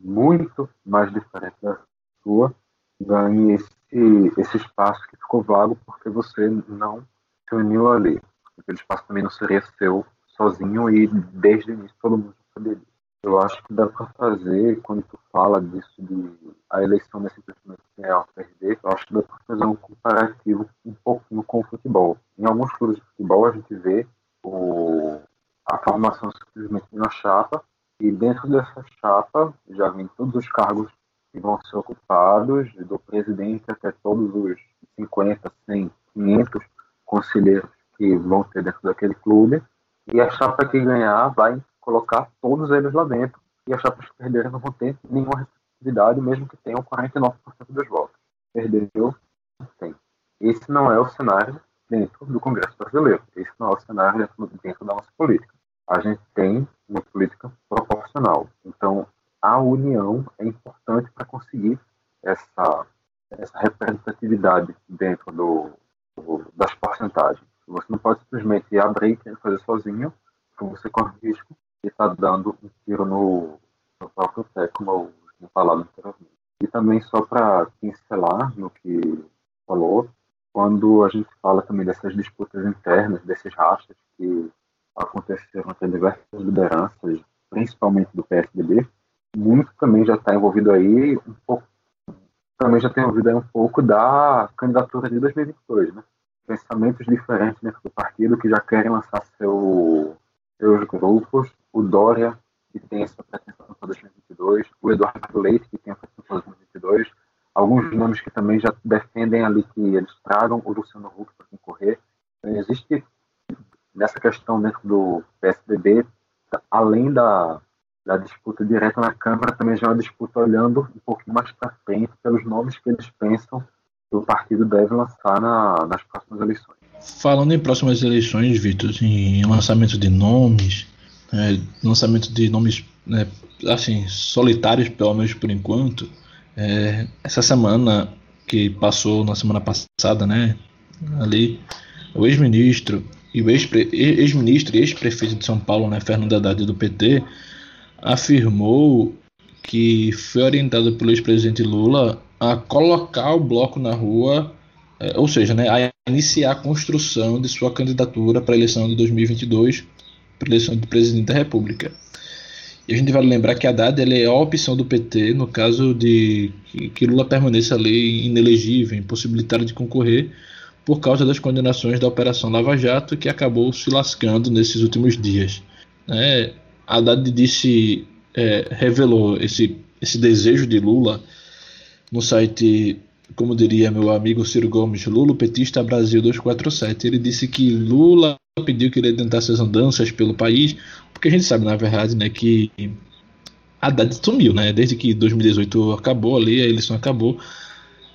muito mais diferente da sua ganhe esse, esse espaço que ficou vago porque você não se uniu ali. Aquele espaço também não seria seu sozinho e desde o início todo mundo disso. Eu acho que dá para fazer, quando tu fala disso, de a eleição nesse simplesmente ganhar ou perder, eu acho que dá para fazer um comparativo um pouquinho com o futebol. Em alguns clubes de futebol a gente vê o, a formação simplesmente uma chapa e dentro dessa chapa já vem todos os cargos que vão ser ocupados, do presidente até todos os 50, 100, 500 conselheiros que vão ter dentro daquele clube. E a chapa que ganhar vai colocar todos eles lá dentro. E as chapas que perderem não vão ter nenhuma representatividade, mesmo que tenham 49% dos votos. Perdeu, tem. Esse não é o cenário dentro do Congresso brasileiro. Esse não é o cenário dentro da nossa política a gente tem uma política proporcional. Então, a união é importante para conseguir essa, essa representatividade dentro do, do, das porcentagens. Você não pode simplesmente abrir e fazer sozinho, você corre risco de estar tá dando um tiro no, no próprio pé, como eu tinha falado anteriormente. E também, só para pincelar no que falou, quando a gente fala também dessas disputas internas, desses rastros que aconteceram até diversas lideranças, principalmente do PSDB, muito também já está envolvido aí um pouco, também já tem envolvido aí um pouco da candidatura de 2022, né? Pensamentos diferentes dentro do partido que já querem lançar seu, seus grupos, o Dória, que tem essa pretensão para 2022, o Eduardo Leite, que tem a pretensão para 2022, alguns nomes que também já defendem ali que eles tragam o Luciano Huck para concorrer. Então, existe nessa questão dentro do PSDB, além da, da disputa direta na Câmara, também já é uma disputa olhando um pouquinho mais para frente pelos nomes que eles pensam que o partido deve lançar na, nas próximas eleições. Falando em próximas eleições, Vitor, em lançamento de nomes, é, lançamento de nomes né, assim, solitários, pelo menos por enquanto. É, essa semana que passou, na semana passada, né, ali, o ex-ministro e o ex-ministro e ex-prefeito de São Paulo, né, Fernando Haddad do PT, afirmou que foi orientado pelo ex-presidente Lula a colocar o bloco na rua, é, ou seja, né, a iniciar a construção de sua candidatura para a eleição de 2022, para a eleição de presidente da República. E a gente vai lembrar que Haddad é a opção do PT no caso de que Lula permaneça ali inelegível, impossibilitado de concorrer por causa das condenações da Operação Lava Jato, que acabou se lascando nesses últimos dias. É, Haddad disse, é, revelou esse, esse desejo de Lula no site, como diria meu amigo Ciro Gomes, Lula Petista Brasil 247. Ele disse que Lula pediu que ele tentasse as andanças pelo país, porque a gente sabe, na verdade, né, que Haddad sumiu, né? Desde que 2018 acabou ali, a eleição acabou.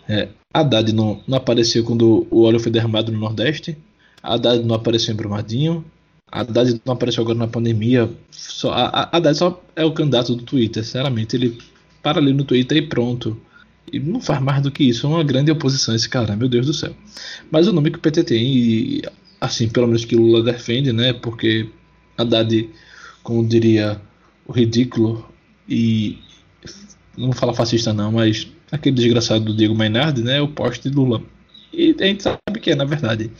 É, Haddad não, não apareceu quando o óleo foi derramado no Nordeste. Haddad não apareceu em Brumadinho. Haddad não apareceu agora na pandemia. Só, a, Haddad só é o candidato do Twitter, sinceramente. Ele para ali no Twitter e pronto. E não faz mais do que isso. É uma grande oposição esse cara, meu Deus do céu. Mas o nome que o PT tem, e assim, pelo menos que Lula defende, né? Porque Haddad, como diria o ridículo, e não vou falar fascista não, mas aquele desgraçado do Diego Mainardi, né? O poste de Lula. E a gente sabe que é, na verdade.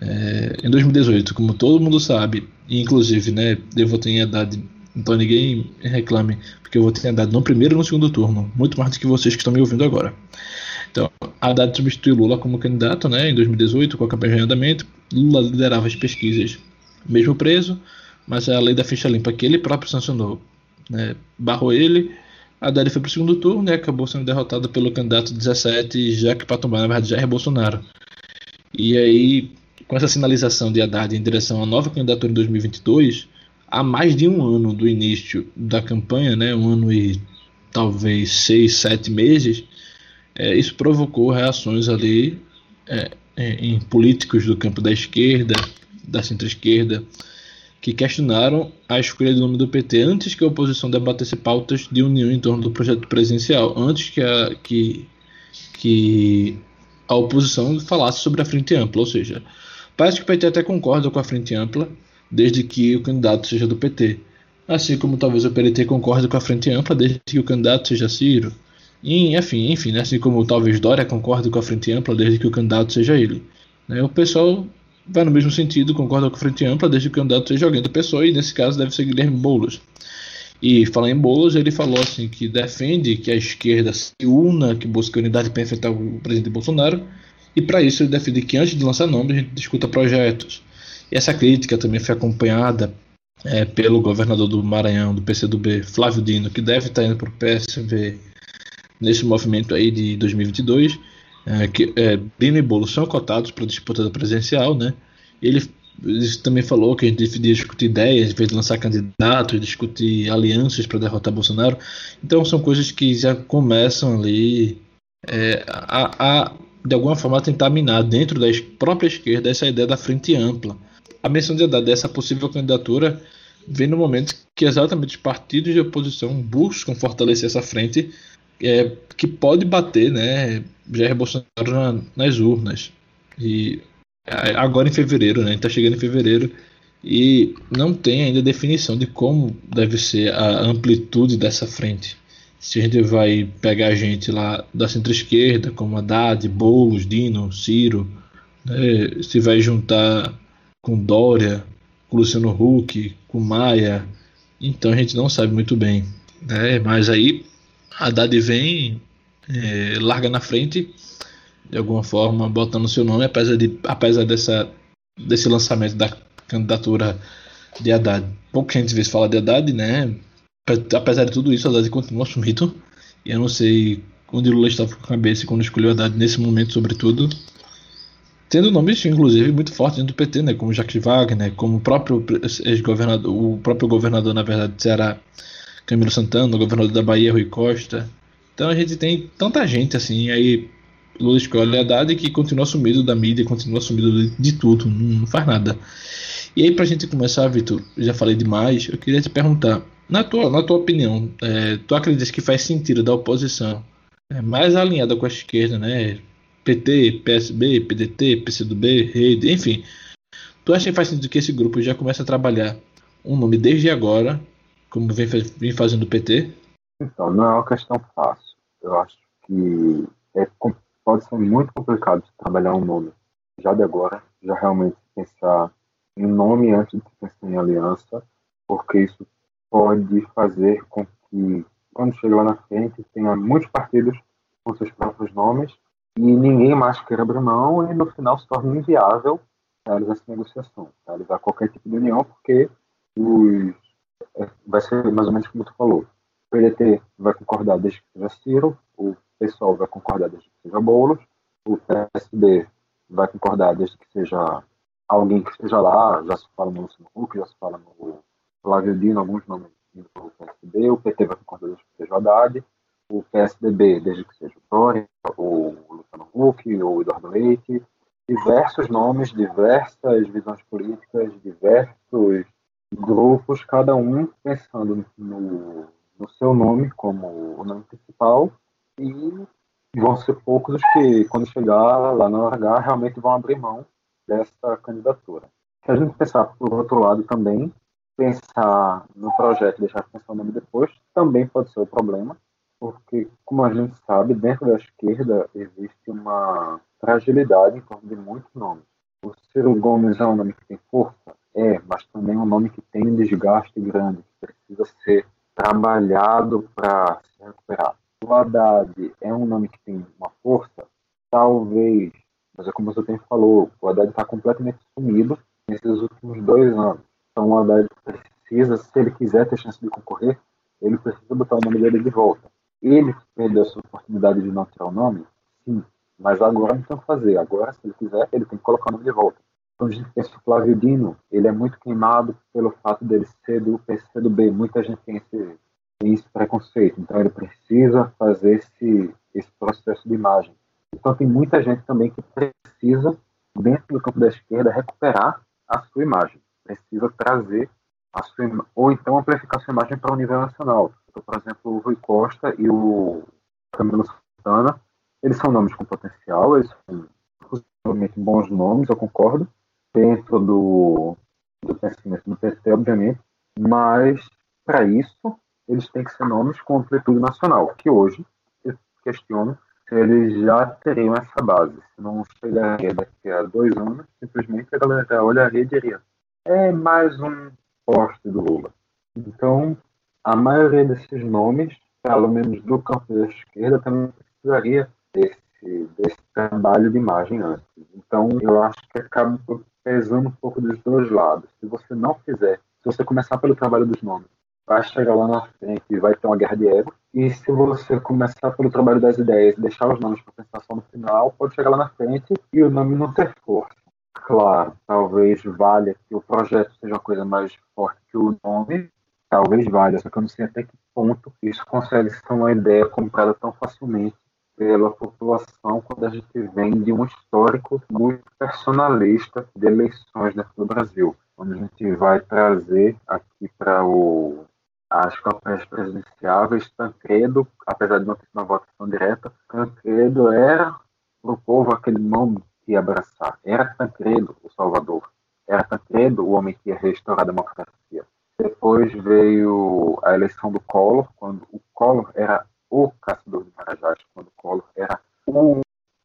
É, em 2018, como todo mundo sabe, e inclusive, né, eu votei em Haddad, então ninguém reclame, porque eu votei em Haddad no primeiro e no segundo turno, muito mais do que vocês que estão me ouvindo agora. Então, Haddad substituiu Lula como candidato, né, em 2018, com a campanha em andamento, Lula liderava as pesquisas, mesmo preso, mas a lei da ficha limpa que ele próprio sancionou, né, barrou ele, Haddad foi para o segundo turno e acabou sendo derrotado pelo candidato 17, Jaque Patumbar, na verdade, Jair Bolsonaro. E aí, com essa sinalização de Haddad em direção à nova candidatura em 2022, há mais de um ano do início da campanha, né, um ano e talvez seis, sete meses, é, isso provocou reações ali é, em políticos do campo da esquerda, da centro-esquerda, que questionaram a escolha do nome do PT antes que a oposição debatesse pautas de união em torno do projeto presidencial, antes que a, que, que a oposição falasse sobre a frente ampla, ou seja, Parece que o PT até concorda com a frente ampla, desde que o candidato seja do PT. Assim como talvez o PDT concorde com a frente ampla, desde que o candidato seja Ciro. E, enfim, enfim né? assim como talvez Dória concorde com a frente ampla, desde que o candidato seja ele. Né? O pessoal vai no mesmo sentido, concorda com a frente ampla, desde que o candidato seja alguém do PSOE, e nesse caso deve ser Guilherme Boulos. E falando em Boulos, ele falou assim que defende que a esquerda se una, que busca unidade para enfrentar o presidente Bolsonaro, e para isso ele defende que antes de lançar nomes a gente discuta projetos. E essa crítica também foi acompanhada é, pelo governador do Maranhão, do PCdoB, Flávio Dino, que deve estar indo para o PSV nesse movimento aí de 2022. É, que é, e Bolo são cotados para disputa da presidencial, né? Ele, ele também falou que a gente deveria discutir ideias, em vez de lançar candidatos, discutir alianças para derrotar Bolsonaro. Então são coisas que já começam ali é, a, a de alguma forma tentar minar dentro da própria esquerda essa ideia da frente ampla. A menção de dessa possível candidatura vem no momento que exatamente os partidos de oposição buscam fortalecer essa frente é, que pode bater né, Jair Bolsonaro na, nas urnas. E agora em fevereiro, né, está chegando em fevereiro e não tem ainda definição de como deve ser a amplitude dessa frente se a gente vai pegar gente lá da centro-esquerda, como Haddad, Boulos, Dino, Ciro, né, se vai juntar com Dória, com Luciano Huck, com Maia, então a gente não sabe muito bem. Né, mas aí Haddad vem, é, larga na frente, de alguma forma, botando seu nome, apesar, de, apesar dessa, desse lançamento da candidatura de Haddad. Pouca gente vê falar de Haddad, né? apesar de tudo isso, Haddad continua sumido. E eu não sei onde Lula estava com a cabeça quando escolheu Haddad nesse momento, sobretudo. Tendo nomes, inclusive, muito fortes dentro do PT, né? Como Jacques Wagner, como o próprio ex-governador, o próprio governador, na verdade, de Ceará, Camilo Santana, o governador da Bahia, Rui Costa. Então a gente tem tanta gente assim, aí Lula escolhe Haddad que continua sumido da mídia, continua sumido de, tudo, não, não, faz nada. E aí pra gente começar, Vitor, já falei demais, eu queria te perguntar, Na tua, na tua opinião, é, tu acreditas que faz sentido da oposição é, mais alinhada com a esquerda, né? PT, PSB, PDT, PCdoB, Rede, enfim. Tu acha que faz sentido que esse grupo já comece a trabalhar um nome desde agora, como vem, vem fazendo o PT? Então, não é uma questão fácil. Eu acho que é, pode ser muito complicado trabalhar um nome já de agora, já realmente pensar em nome antes de pensar em aliança, porque isso pode fazer com que, quando chega lá na frente, tenha muitos partidos com seus próprios nomes e ninguém mais queira abrir mão e no final se torne inviável realizar essa negociação, realizar qualquer tipo de união, porque os, vai ser mais ou menos como tu falou. O PDT vai concordar desde que seja Ciro, o PSOL vai concordar desde que seja Boulos, o PSD vai concordar desde que seja alguém que esteja lá, já se fala no Luciano Huck, já se fala no Flávio Dino, alguns nomes do PSD, o PT vai concordar desde que seja Haddad, o PSDB desde que seja o Dória, o Luciano Huck, o Eduardo Leite, diversos nomes, diversas visões políticas, diversos grupos, cada um pensando no, no seu nome como o nome principal e vão ser poucos os que, quando chegar lá no H, realmente vão abrir mão dessa candidatura. Se a gente pensar por outro lado também, pensar no projeto e deixar de pensar o nome depois, também pode ser o problema, porque, como a gente sabe, dentro da esquerda existe uma fragilidade em torno de muitos nomes. O Ciro Gomes é um nome que tem força? É, mas também é um nome que tem um desgaste grande, que precisa ser trabalhado para se recuperar. O Haddad é um nome que tem uma força? Talvez, mas é como você tem falou, o Haddad está completamente sumido nesses últimos dois anos. Então o Haddad precisa, se ele quiser ter chance de concorrer, ele precisa botar o nome dele de volta. Ele perdeu essa oportunidade de não tirar o nome? Sim. Mas agora não tem o que fazer. Agora, se ele quiser, ele tem que colocar o nome de volta. O Flávio Dino, ele é muito queimado pelo fato dele ser do PCdoB. Muita gente tem esse, tem esse preconceito. Então ele precisa fazer esse, esse processo de imagem. Então tem muita gente também que precisa, dentro do campo da esquerda, recuperar a sua imagem. Precisa trazer a sua, ou então amplificar a sua imagem para o nível nacional. Então, por exemplo, o Rui Costa e o Camilo Santana, eles são nomes com potencial, eles são possivelmente bons nomes, eu concordo, dentro do, do pensamento do PT, obviamente, mas para isso eles têm que ser nomes com amplitude nacional, que hoje eu questiono se eles já teriam essa base. Se não chegaria daqui a dois anos, simplesmente a galera olharia e diria é mais um poste do Lula. Então, a maioria desses nomes, pelo menos do campo da esquerda, também precisaria desse, desse trabalho de imagem antes. Então, eu acho que acaba pesando um pouco dos dois lados. Se você não fizer, se você começar pelo trabalho dos nomes, vai chegar lá na frente e vai ter uma guerra de ego. E se você começar pelo trabalho das ideias e deixar os nomes para pensar só no final, pode chegar lá na frente e o nome não ter força. Claro, talvez valha que o projeto seja uma coisa mais forte que o nome, talvez valha, só que eu não sei até que ponto isso consegue ser uma ideia comprada tão facilmente pela população quando a gente vem de um histórico muito personalista de eleições dentro do Brasil. Quando a gente vai trazer aqui para o as campanhas presidenciáveis, Tancredo, apesar de não ter uma votação direta, Tancredo era para o povo aquele nome que abraçar. Era Tancredo o Salvador. Era Tancredo o homem que ia restaurar a democracia. Depois veio a eleição do Collor, quando o Collor era o caçador de Marajás, quando Collor era o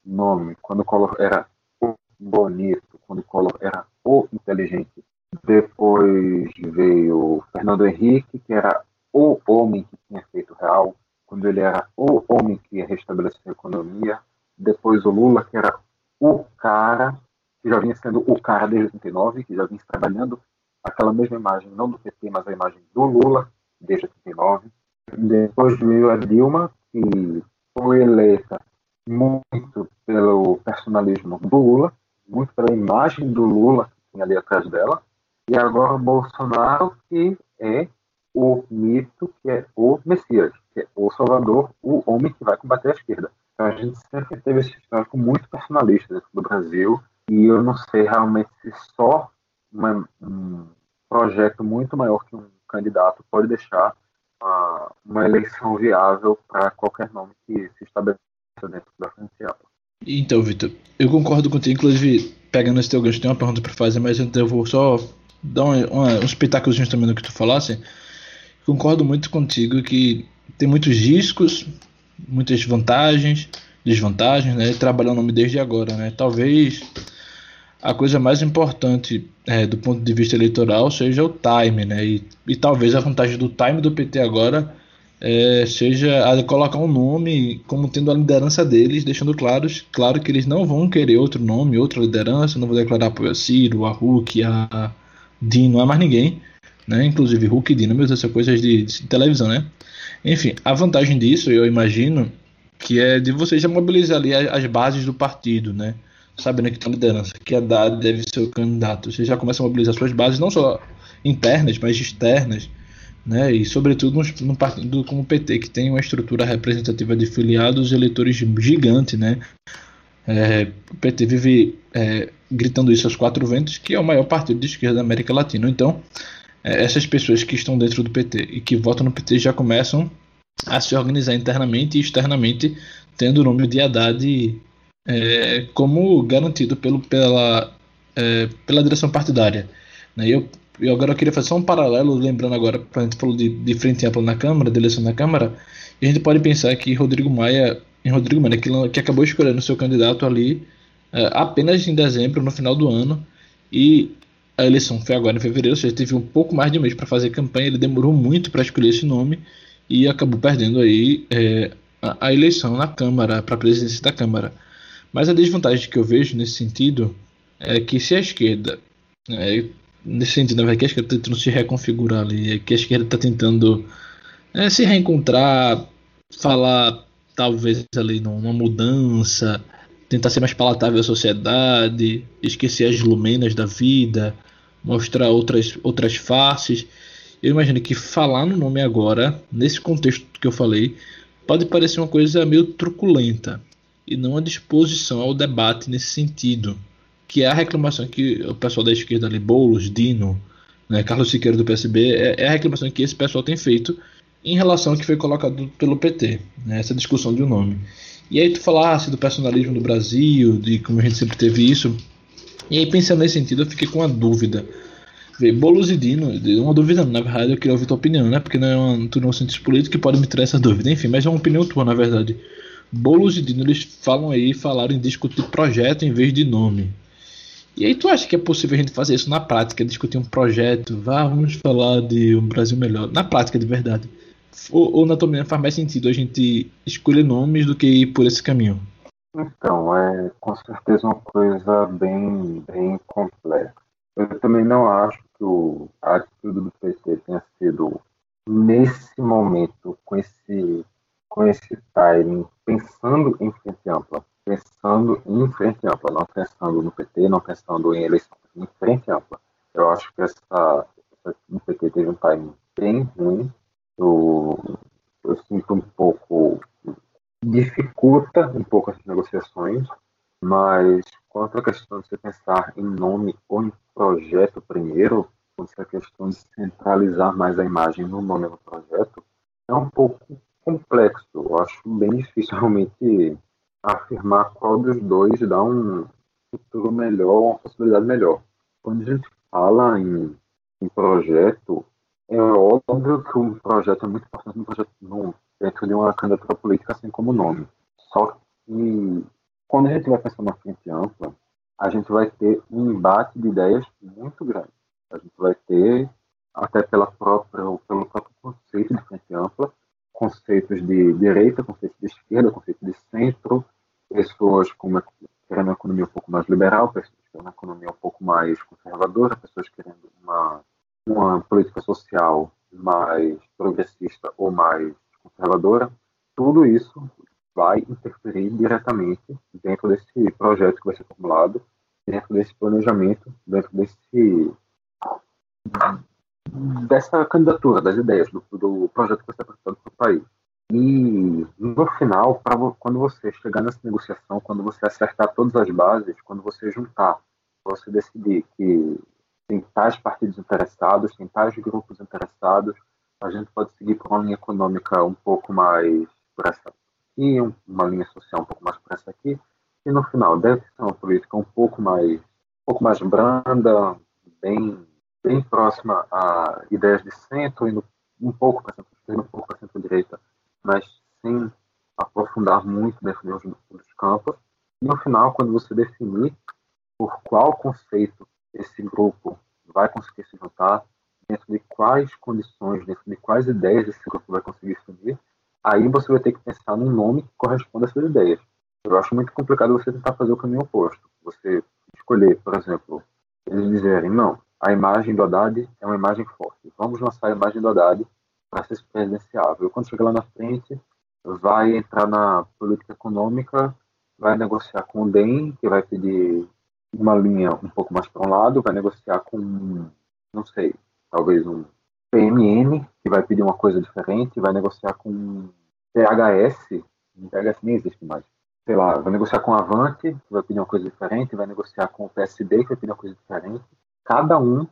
nome, quando Collor era o bonito, quando Collor era o inteligente. Depois veio Fernando Henrique, que era o homem que tinha feito real, quando ele era o homem que ia restabelecer a economia. Depois o Lula, que era o cara, que já vinha sendo o cara desde 89, que já vinha trabalhando aquela mesma imagem, não do PT, mas a imagem do Lula, desde 89. Depois veio a Dilma, que foi eleita muito pelo personalismo do Lula, muito pela imagem do Lula que tinha ali atrás dela. E agora Bolsonaro, que é o mito, que é o Messias, que é o Salvador, o homem que vai combater a esquerda. Então a gente sempre teve esse histórico muito personalista dentro do Brasil, e eu não sei realmente se só uma, um projeto muito maior que um candidato pode deixar uma, uma eleição viável para qualquer nome que se estabeleça dentro da ampla. Então, Vitor, eu concordo contigo, inclusive, pegando esse teu gancho, tem uma pergunta para fazer, mas eu vou só dar uma, uma, uns também no que tu falasse. Concordo muito contigo que tem muitos riscos, muitas vantagens, desvantagens, né? Trabalhar o nome desde agora, né? Talvez a coisa mais importante é, do ponto de vista eleitoral seja o time, né? E, e talvez a vantagem do time do PT agora é, seja a colocar um nome como tendo a liderança deles, deixando claros, claro que eles não vão querer outro nome, outra liderança, não vão declarar apoio a Ciro, a Hulk, a Dino, a mais ninguém, né? Inclusive Hulk e Dino, meu Deus, coisas de, de televisão, né? Enfim, a vantagem disso, eu imagino, que é de você já mobilizar ali as bases do partido, né? Sabendo que tem liderança, que a Haddad deve ser o candidato. Você já começa a mobilizar suas bases, não só internas, mas externas, né? e sobretudo num partido como o PT, que tem uma estrutura representativa de filiados e eleitores gigante. Né? É, o PT vive é, gritando isso aos quatro ventos, que é o maior partido de esquerda da América Latina. Então, é, essas pessoas que estão dentro do PT e que votam no PT já começam a se organizar internamente e externamente, tendo o nome de Haddad é, como garantido pelo, pela, é, pela direção partidária. Né? Eu, eu agora queria fazer só um paralelo, lembrando agora, a gente falou de, de frente ampla na Câmara, de eleição na Câmara, e a gente pode pensar que Rodrigo Maia, em Rodrigo Maia, que, que acabou escolhendo seu candidato ali é, apenas em dezembro, no final do ano, e a eleição foi agora em fevereiro, ou seja, teve um pouco mais de mês para fazer campanha, ele demorou muito para escolher esse nome e acabou perdendo aí é, a, a, eleição na Câmara, para a presidência da Câmara. Mas a desvantagem que eu vejo nesse sentido é que se a esquerda, é, nesse sentido, na que a esquerda está tentando se reconfigurar ali, é que a esquerda está tentando é, se reencontrar, falar talvez ali numa mudança, tentar ser mais palatável à sociedade, esquecer as lumenas da vida, mostrar outras, outras faces. Eu imagino que falar no nome agora, nesse contexto que eu falei, pode parecer uma coisa meio truculenta e não a disposição ao debate nesse sentido, que é a reclamação que o pessoal da esquerda ali, Boulos, Dino, né, Carlos Siqueira do PSB, é, é, a reclamação que esse pessoal tem feito em relação ao que foi colocado pelo PT, né, essa discussão de um nome. E aí tu falasse do personalismo do Brasil, de como a gente sempre teve isso, e aí pensando nesse sentido eu fiquei com uma dúvida. Boulos e Dino, uma dúvida na verdade eu queria ouvir tua opinião, né, porque não é tu não é um cientista político que pode me trazer essa dúvida, enfim, mas é uma opinião tua na verdade. Boulos e Dino eles falam aí, falaram em discutir projeto em vez de nome. E aí tu acha que é possível a gente fazer isso na prática, discutir um projeto, vamos falar de um Brasil melhor, na prática de verdade? Ou, ou na tua faz mais sentido a gente escolher nomes do que ir por esse caminho? Então, é com certeza uma coisa bem, bem complexa. Eu também não acho que o, a atitude do PT tenha sido, nesse momento, com esse com esse pensando em frente ampla, pensando em frente ampla, não pensando no PT, não pensando em eleição, em frente ampla. Eu acho que essa, essa o PT teve um timing bem ruim. Eu, eu sinto um pouco dificulta um pouco as negociações, mas quanto à questão de você pensar em nome ou em projeto primeiro, quanto à questão de centralizar mais a imagem no nome do projeto, é um pouco complexo. Eu acho bem difícil realmente afirmar qual dos dois dá um futuro melhor, uma possibilidade melhor. Quando a gente fala em, em projeto, é óbvio que um projeto é muito importante um projeto no, dentro de uma candidatura política, assim como o nome. Só que quando a gente vai pensar na frente ampla, a gente vai ter um embate de ideias muito grande. A gente vai ter, até pela própria, pelo próprio conceito de frente ampla, conceitos de direita, conceitos de esquerda, conceitos de centro, pessoas com uma, querendo uma economia um pouco mais liberal, pessoas querendo uma economia um pouco mais conservadora, pessoas querendo uma, uma política social mais progressista ou mais conservadora. Tudo isso vai interferir diretamente dentro desse projeto que vai ser formulado, dentro desse planejamento, dentro desse dessa candidatura, das ideias, do, do projeto que está apresentando para o país. E no final, pra, quando você chegar nessa negociação, quando você acertar todas as bases, quando você juntar, você decidir que tem tais partidos interessados, tem tais grupos interessados, a gente pode seguir por uma linha econômica um pouco mais por essa aqui, uma linha social um pouco mais por essa aqui, e no final deve ser uma política um pouco mais, um pouco mais branda, bem, bem próxima a ideias de centro, indo um pouco para centro-esquerda, um pouco para centro-direita, mas sem aprofundar muito dentro dos, dos campos. E no final, quando você definir por qual conceito esse grupo vai conseguir se juntar, dentro de quais condições, dentro de quais ideias esse grupo vai conseguir se unir, aí você vai ter que pensar num nome que corresponda a essas ideias. Eu acho muito complicado você tentar fazer o caminho oposto. Você escolher, por exemplo, eles dizerem, não, a imagem do Haddad é uma imagem forte. Vamos lançar a imagem do Haddad para ser presidenciável. Quando chegar lá na frente, vai entrar na política econômica, vai negociar com o DEM, que vai pedir uma linha um pouco mais para um lado, vai negociar com, não sei, talvez um PMN, que vai pedir uma coisa diferente, vai negociar com PHS, PHS nem existe mais, sei lá, vai negociar com a Avante, que vai pedir uma coisa diferente, vai negociar com o PSD, que vai pedir uma coisa diferente. Cada um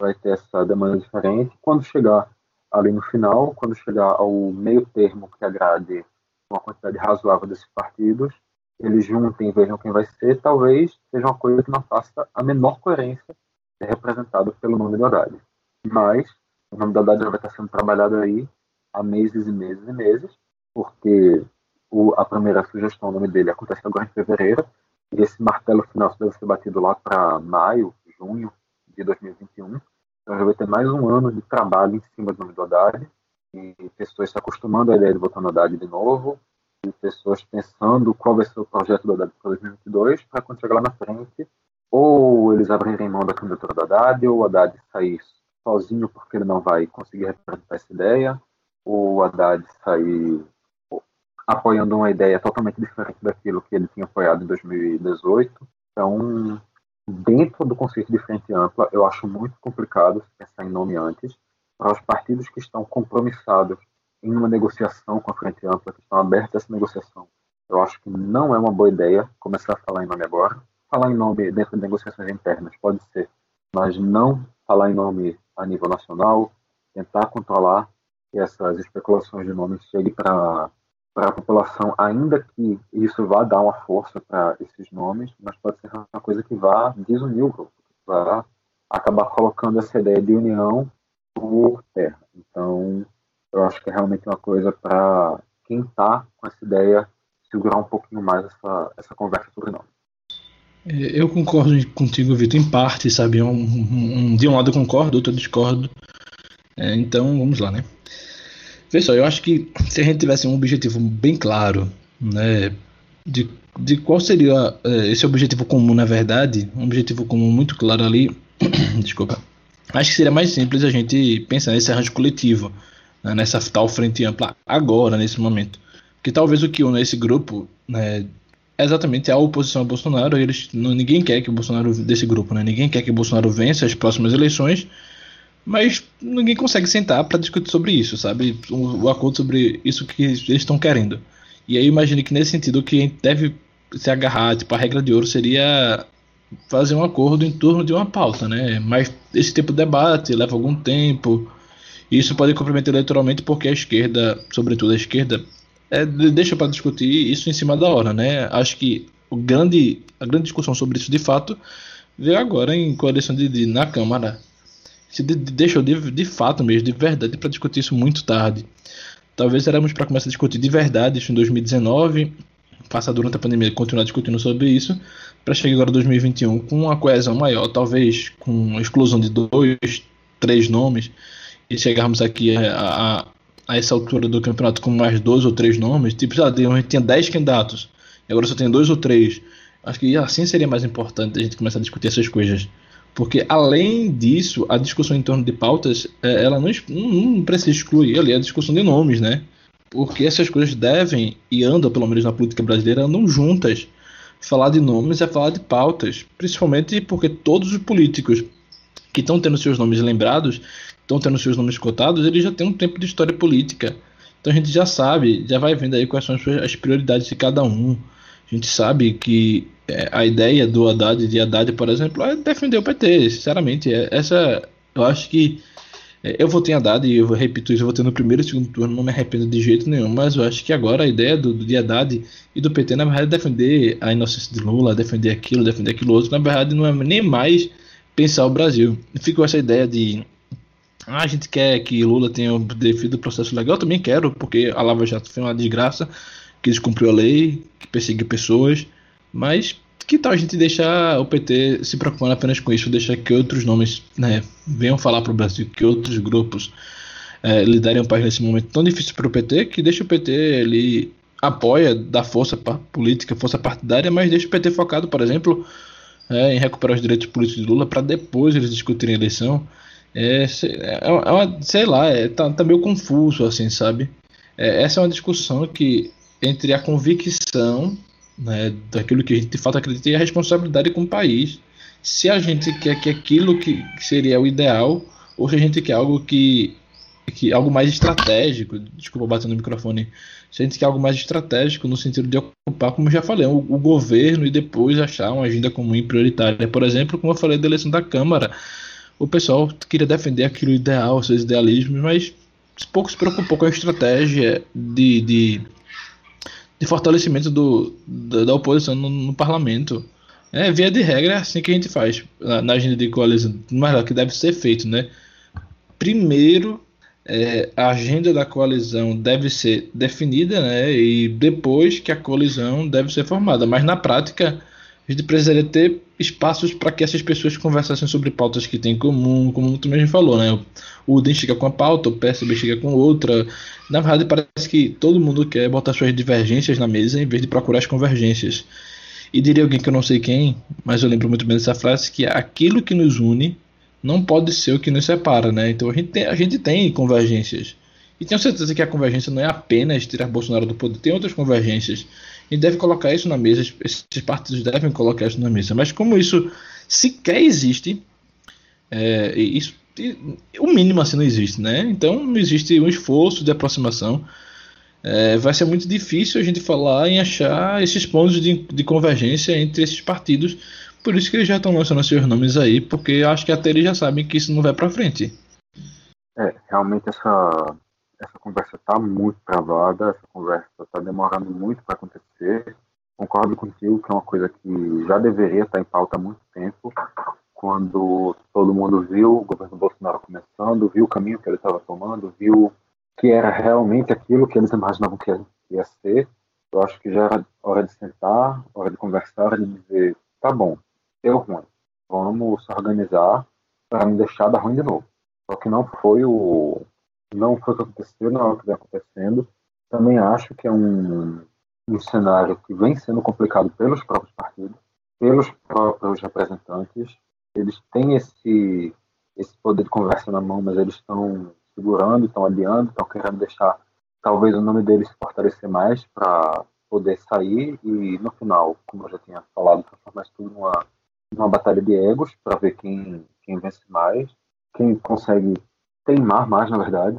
vai ter essa demanda diferente. Quando chegar ali no final, quando chegar ao meio termo que agrade uma quantidade razoável desses partidos, eles juntem e vejam quem vai ser, talvez seja uma coisa que não faça a menor coerência ser representado pelo nome do Haddad. Mas o nome do Haddad já vai estar sendo trabalhado aí há meses e meses e meses, porque o, a primeira sugestão, o nome dele, acontece agora em fevereiro, e esse martelo final deve ser batido lá para maio, junho de 2021. Então já vai ter mais um ano de trabalho em cima do nome do Haddad, e pessoas se acostumando à ideia de votar no Haddad de novo, e pessoas pensando qual vai ser o projeto do Haddad para 2022, para quando chegar lá na frente, ou eles abrirem mão da candidatura do Haddad, ou o Haddad sair sozinho porque ele não vai conseguir representar essa ideia, ou o Haddad sair apoiando uma ideia totalmente diferente daquilo que ele tinha apoiado em 2018. Então, dentro do conceito de frente ampla, eu acho muito complicado pensar em nome antes. Para os partidos que estão compromissados em uma negociação com a frente ampla, que estão abertos a essa negociação, eu acho que não é uma boa ideia começar a falar em nome agora. Falar em nome dentro de negociações internas pode ser, mas não falar em nome a nível nacional, tentar controlar que essas especulações de nomes cheguem para para a população, ainda que isso vá dar uma força para esses nomes, mas pode ser uma coisa que vá desunir o grupo, vá acabar colocando essa ideia de união por terra. Então, eu acho que é realmente uma coisa para quem está com essa ideia segurar um pouquinho mais essa, essa conversa sobre nome. É, eu concordo contigo, Vitor, em parte, sabe? Um, um, de um lado eu concordo, outro eu discordo. É, então, vamos lá, né? Pessoal, eu acho que se a gente tivesse um objetivo bem claro, né, de, de qual seria é, esse objetivo comum, na verdade, um objetivo comum muito claro ali, desculpa, acho que seria mais simples a gente pensar nesse arranjo coletivo, né, nessa tal frente ampla agora, nesse momento. Que talvez o que une esse grupo né, é exatamente a oposição a Bolsonaro. Eles, ninguém quer que o Bolsonaro desse grupo, né? Ninguém quer que o Bolsonaro vença as próximas eleições mas ninguém consegue sentar para discutir sobre isso, sabe? O, o, acordo sobre isso que eles estão querendo. E aí imagine que nesse sentido que a gente deve se agarrar, tipo, a regra de ouro seria fazer um acordo em torno de uma pauta, né? Mas esse tipo de debate leva algum tempo. E isso pode comprometer eleitoralmente porque a esquerda, sobretudo a esquerda, é, deixa para discutir isso em cima da hora, né? Acho que o grande, a grande discussão sobre isso de fato veio agora em coalição de, de na Câmara se deixou de, de fato mesmo, de verdade, para discutir isso muito tarde. Talvez éramos para começar a discutir de verdade isso em 2019, passar durante a pandemia continuar discutindo sobre isso, para chegar agora em 2021 com uma coesão maior, talvez com a exclusão de dois, três nomes, e chegarmos aqui a, a, a essa altura do campeonato com mais dois ou três nomes, tipo, já a gente tinha dez candidatos, e agora só tem dois ou três. Acho que assim seria mais importante a gente começar a discutir essas coisas. Porque, além disso, a discussão em torno de pautas, é, ela não, não precisa excluir ali a discussão de nomes, né? Porque essas coisas devem, e andam, pelo menos na política brasileira, andam juntas. Falar de nomes é falar de pautas. Principalmente porque todos os políticos que estão tendo seus nomes lembrados, estão tendo seus nomes cotados, eles já têm um tempo de história política. Então a gente já sabe, já vai vendo aí quais são as prioridades de cada um. A gente sabe que é, a ideia do Haddad, de Haddad, por exemplo, é defender o PT, sinceramente. É, essa, eu acho que é, eu votei em Haddad e eu repito isso, eu votei no primeiro e segundo turno, não me arrependo de jeito nenhum, mas eu acho que agora a ideia do, do de Haddad e do PT, na verdade, é defender a inocência de Lula, defender aquilo, defender aquilo outro, na verdade, não é nem mais pensar o Brasil. Ficou essa ideia de ah, a gente quer que Lula tenha o devido processo legal, eu também quero, porque a Lava Jato foi uma desgraça, que descumpriu a lei, que perseguiu pessoas, mas que tal a gente deixar o PT se preocupando apenas com isso, deixar que outros nomes né, venham falar para o Brasil, que outros grupos é, liderem o país nesse momento tão difícil para o PT, que deixa o PT ele apoia, dá força para política, força partidária, mas deixa o PT focado, por exemplo, é, em recuperar os direitos políticos de Lula para depois eles discutirem a eleição. É, é, é uma, sei lá, é, tá, tá meio confuso, assim, sabe? É, essa é uma discussão que entre a convicção né, daquilo que a gente de fato acredita e a responsabilidade com o país. Se a gente quer que aquilo que seria o ideal, ou se a gente quer algo que, que algo mais estratégico, desculpa bater no microfone, se a gente quer algo mais estratégico no sentido de ocupar, como já falei, o, o governo e depois achar uma agenda comum e prioritária. Por exemplo, como eu falei da eleição da Câmara, o pessoal queria defender aquilo ideal, seus idealismos, mas pouco se preocupou com a estratégia de, de de fortalecimento do, da, da oposição no, no, parlamento. É, via de regra, é assim que a gente faz na, na agenda de coalizão, mas que deve ser feito, né? Primeiro, é, a agenda da coalizão deve ser definida, né? E depois que a coalizão deve ser formada. Mas na prática, a gente precisaria ter espaços para que essas pessoas conversassem sobre pautas que têm em comum, como tu mesmo falou, né? O UDEM chega com a pauta, o PSB chega com outra. Na verdade, parece que todo mundo quer botar suas divergências na mesa em vez de procurar as convergências. E diria alguém que eu não sei quem, mas eu lembro muito bem dessa frase, que aquilo que nos une não pode ser o que nos separa, né? Então a gente tem, a gente tem convergências. E tenho certeza que a convergência não é apenas tirar Bolsonaro do poder, tem outras convergências deve colocar isso na mesa, esses partidos devem colocar isso na mesa. Mas como isso sequer existe, é, isso, o mínimo assim não existe, né? Então não existe um esforço de aproximação. É, vai ser muito difícil a gente falar em achar esses pontos de, de convergência entre esses partidos. Por isso que eles já estão lançando seus nomes aí, porque acho que até eles já sabem que isso não vai para frente. É, realmente essa essa conversa está muito travada, essa conversa está demorando muito para acontecer. Concordo contigo que é uma coisa que já deveria estar em pauta há muito tempo, quando todo mundo viu o governo Bolsonaro começando, viu o caminho que ele estava tomando, viu que era realmente aquilo que eles imaginavam que ia ser. Eu acho que já era hora de sentar, hora de conversar, hora de dizer: tá bom, deu ruim, vamos se organizar para não deixar dar ruim de novo. Só que não foi o, não foi o que aconteceu, não é o que vem acontecendo. Também acho que é um, um cenário que vem sendo complicado pelos próprios partidos, pelos próprios representantes. Eles têm esse, esse poder de conversa na mão, mas eles estão segurando, estão adiando, estão querendo deixar talvez o nome deles se fortalecer mais para poder sair e no final, como eu já tinha falado, transformar tudo numa, numa batalha de egos para ver quem, quem vence mais, quem consegue teimar mais, na verdade,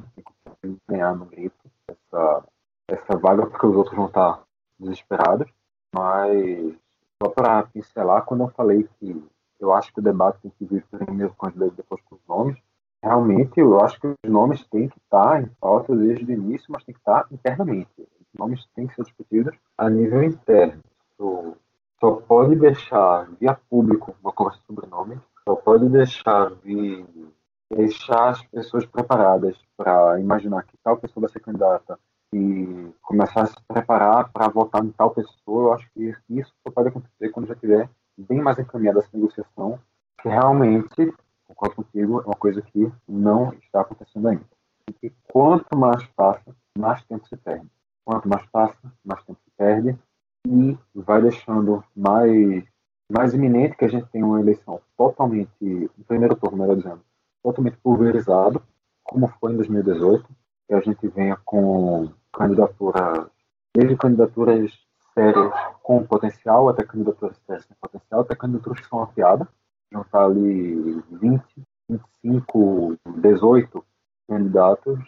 ganhar no grito essa, essa vaga, porque os outros vão estar desesperados. Mas, só para pincelar, quando eu falei que eu acho que o debate tem que vir primeiro com as leis depois com os nomes, realmente eu acho que os nomes têm que estar em pauta desde o início, mas tem que estar internamente. Os nomes têm que ser discutidos a nível interno. Só pode deixar via público uma conversa sobre nome, só pode deixar via deixar as pessoas preparadas para imaginar que tal pessoa vai ser candidata e começar a se preparar para votar em tal pessoa, eu acho que isso só pode acontecer quando já tiver bem mais encaminhada essa negociação, que realmente, concordo contigo, é uma coisa que não está acontecendo ainda. E quanto mais passa, mais tempo se perde. Quanto mais passa, mais tempo se perde e vai deixando mais, mais iminente que a gente tenha uma eleição totalmente, no primeiro turno, melhor dizendo, totalmente pulverizado, como foi em 2018, que a gente venha com candidaturas, desde candidaturas sérias com potencial, até candidaturas sérias sem potencial, até candidaturas que são afiadas, juntar ali 20, 25, 18 candidatos,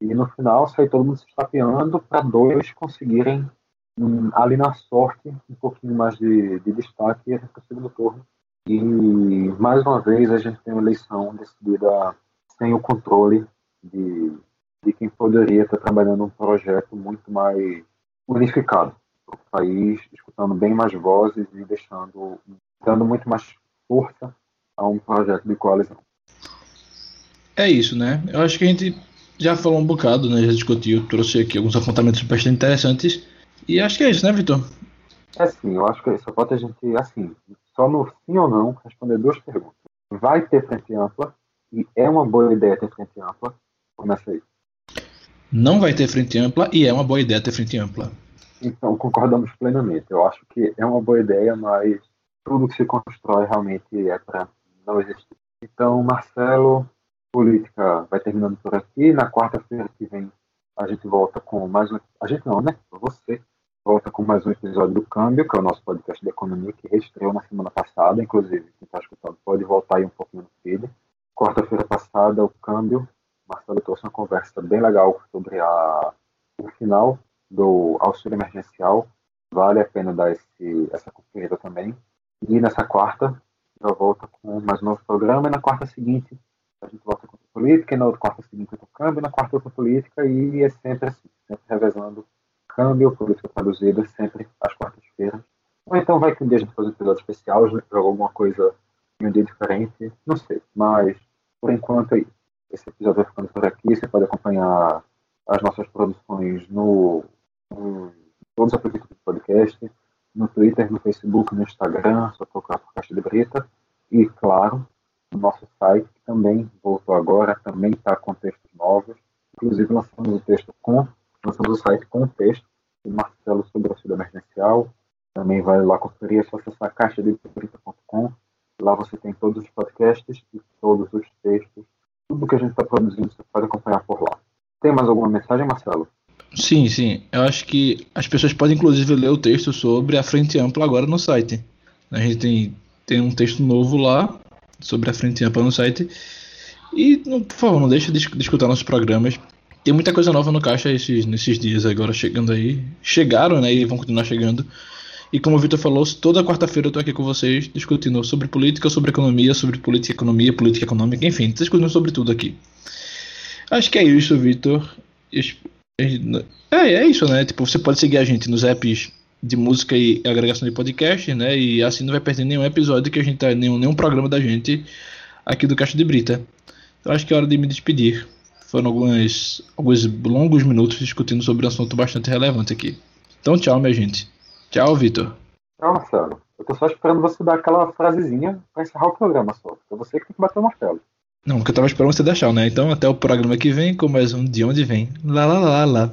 e no final sair todo mundo se estapeando para dois conseguirem um, ali na sorte, um pouquinho mais de, de destaque e a gente para o segundo turno. E, mais uma vez, a gente tem uma eleição decidida sem o controle de, de quem poderia estar trabalhando um projeto muito mais unificado para o país, escutando bem mais vozes e deixando, dando muito mais força a um projeto de coalizão. É isso, né? Eu acho que a gente já falou um bocado, né? Já discutiu, trouxe aqui alguns apontamentos bastante interessantes. E acho que é isso, né, Vitor? É sim, eu acho que só falta a gente, assim, só no sim ou não, responder duas perguntas. Vai ter frente ampla? E é uma boa ideia ter frente ampla? Começa aí. Não vai ter frente ampla e é uma boa ideia ter frente ampla. Então, concordamos plenamente. Eu acho que é uma boa ideia, mas tudo que se constrói realmente é para não existir. Então, Marcelo, política vai terminando por aqui. Na quarta-feira que vem a gente volta com mais um. A gente não, né? Você volta com mais um episódio do Câmbio, que é o nosso podcast de economia, que reestreou na semana passada. Inclusive, quem está escutando pode voltar aí um pouquinho no feed. Quarta-feira passada, o Câmbio. Marcelo trouxe uma conversa bem legal sobre a, o final do auxílio emergencial. Vale a pena dar esse, essa conferida também. E nessa quarta, já volta com mais um novo programa. E na quarta seguinte, a gente volta com política. E na outra quarta seguinte, com o câmbio. E na quarta, outra política. E é sempre assim, sempre revezando câmbio, política traduzida, sempre às quartas-feiras. Ou então vai que um dia a gente faz um episódio especial, joga alguma coisa em um dia diferente. Não sei. Mas, por enquanto, é isso. Esse episódio vai ficando por aqui. Você pode acompanhar as nossas produções no, no todos os aplicativos do podcast no Twitter, no Facebook, no Instagram, só procurar por Caixa de Brita. E, claro, o nosso site, que também voltou agora, também está com textos novos. Inclusive, lançamos o texto com, lançamos o site com o texto de Marcelo sobre o auxílio emergencial. Também vai lá conferir, é só acessar caixadebrita.com. Lá você tem todos os podcasts e todos os textos. Tudo que a gente está produzindo, você pode acompanhar por lá. Tem mais alguma mensagem, Marcelo? Sim, sim. Eu acho que as pessoas podem inclusive ler o texto sobre a frente ampla agora no site. A gente tem, tem um texto novo lá sobre a frente ampla no site. E, por favor, não deixe de, de escutar nossos programas. Tem muita coisa nova no caixa esses, nesses dias agora chegando aí. Chegaram, né? E vão continuar chegando. E como o Vitor falou, toda quarta-feira eu tô aqui com vocês discutindo sobre política, sobre economia, sobre política e economia, política econômica, enfim, discutindo sobre tudo aqui. Acho que é isso, Vitor. É, é isso, né? Tipo, você pode seguir a gente nos apps de música e agregação de podcast, né? E assim não vai perder nenhum episódio que a gente tá, nenhum, nenhum programa da gente aqui do Caixa de Brita. Então acho que é hora de me despedir. Foram algumas, alguns longos minutos discutindo sobre um assunto bastante relevante aqui. Então tchau, minha gente. Tchau, Vitor. Tchau, Marcelo. Eu tô só esperando você dar aquela frasezinha pra encerrar o programa só. É você que tem que bater o martelo. Não, porque eu tava esperando você deixar, né? Então até o programa que vem com mais um De Onde Vem. Lá, lá, lá, lá.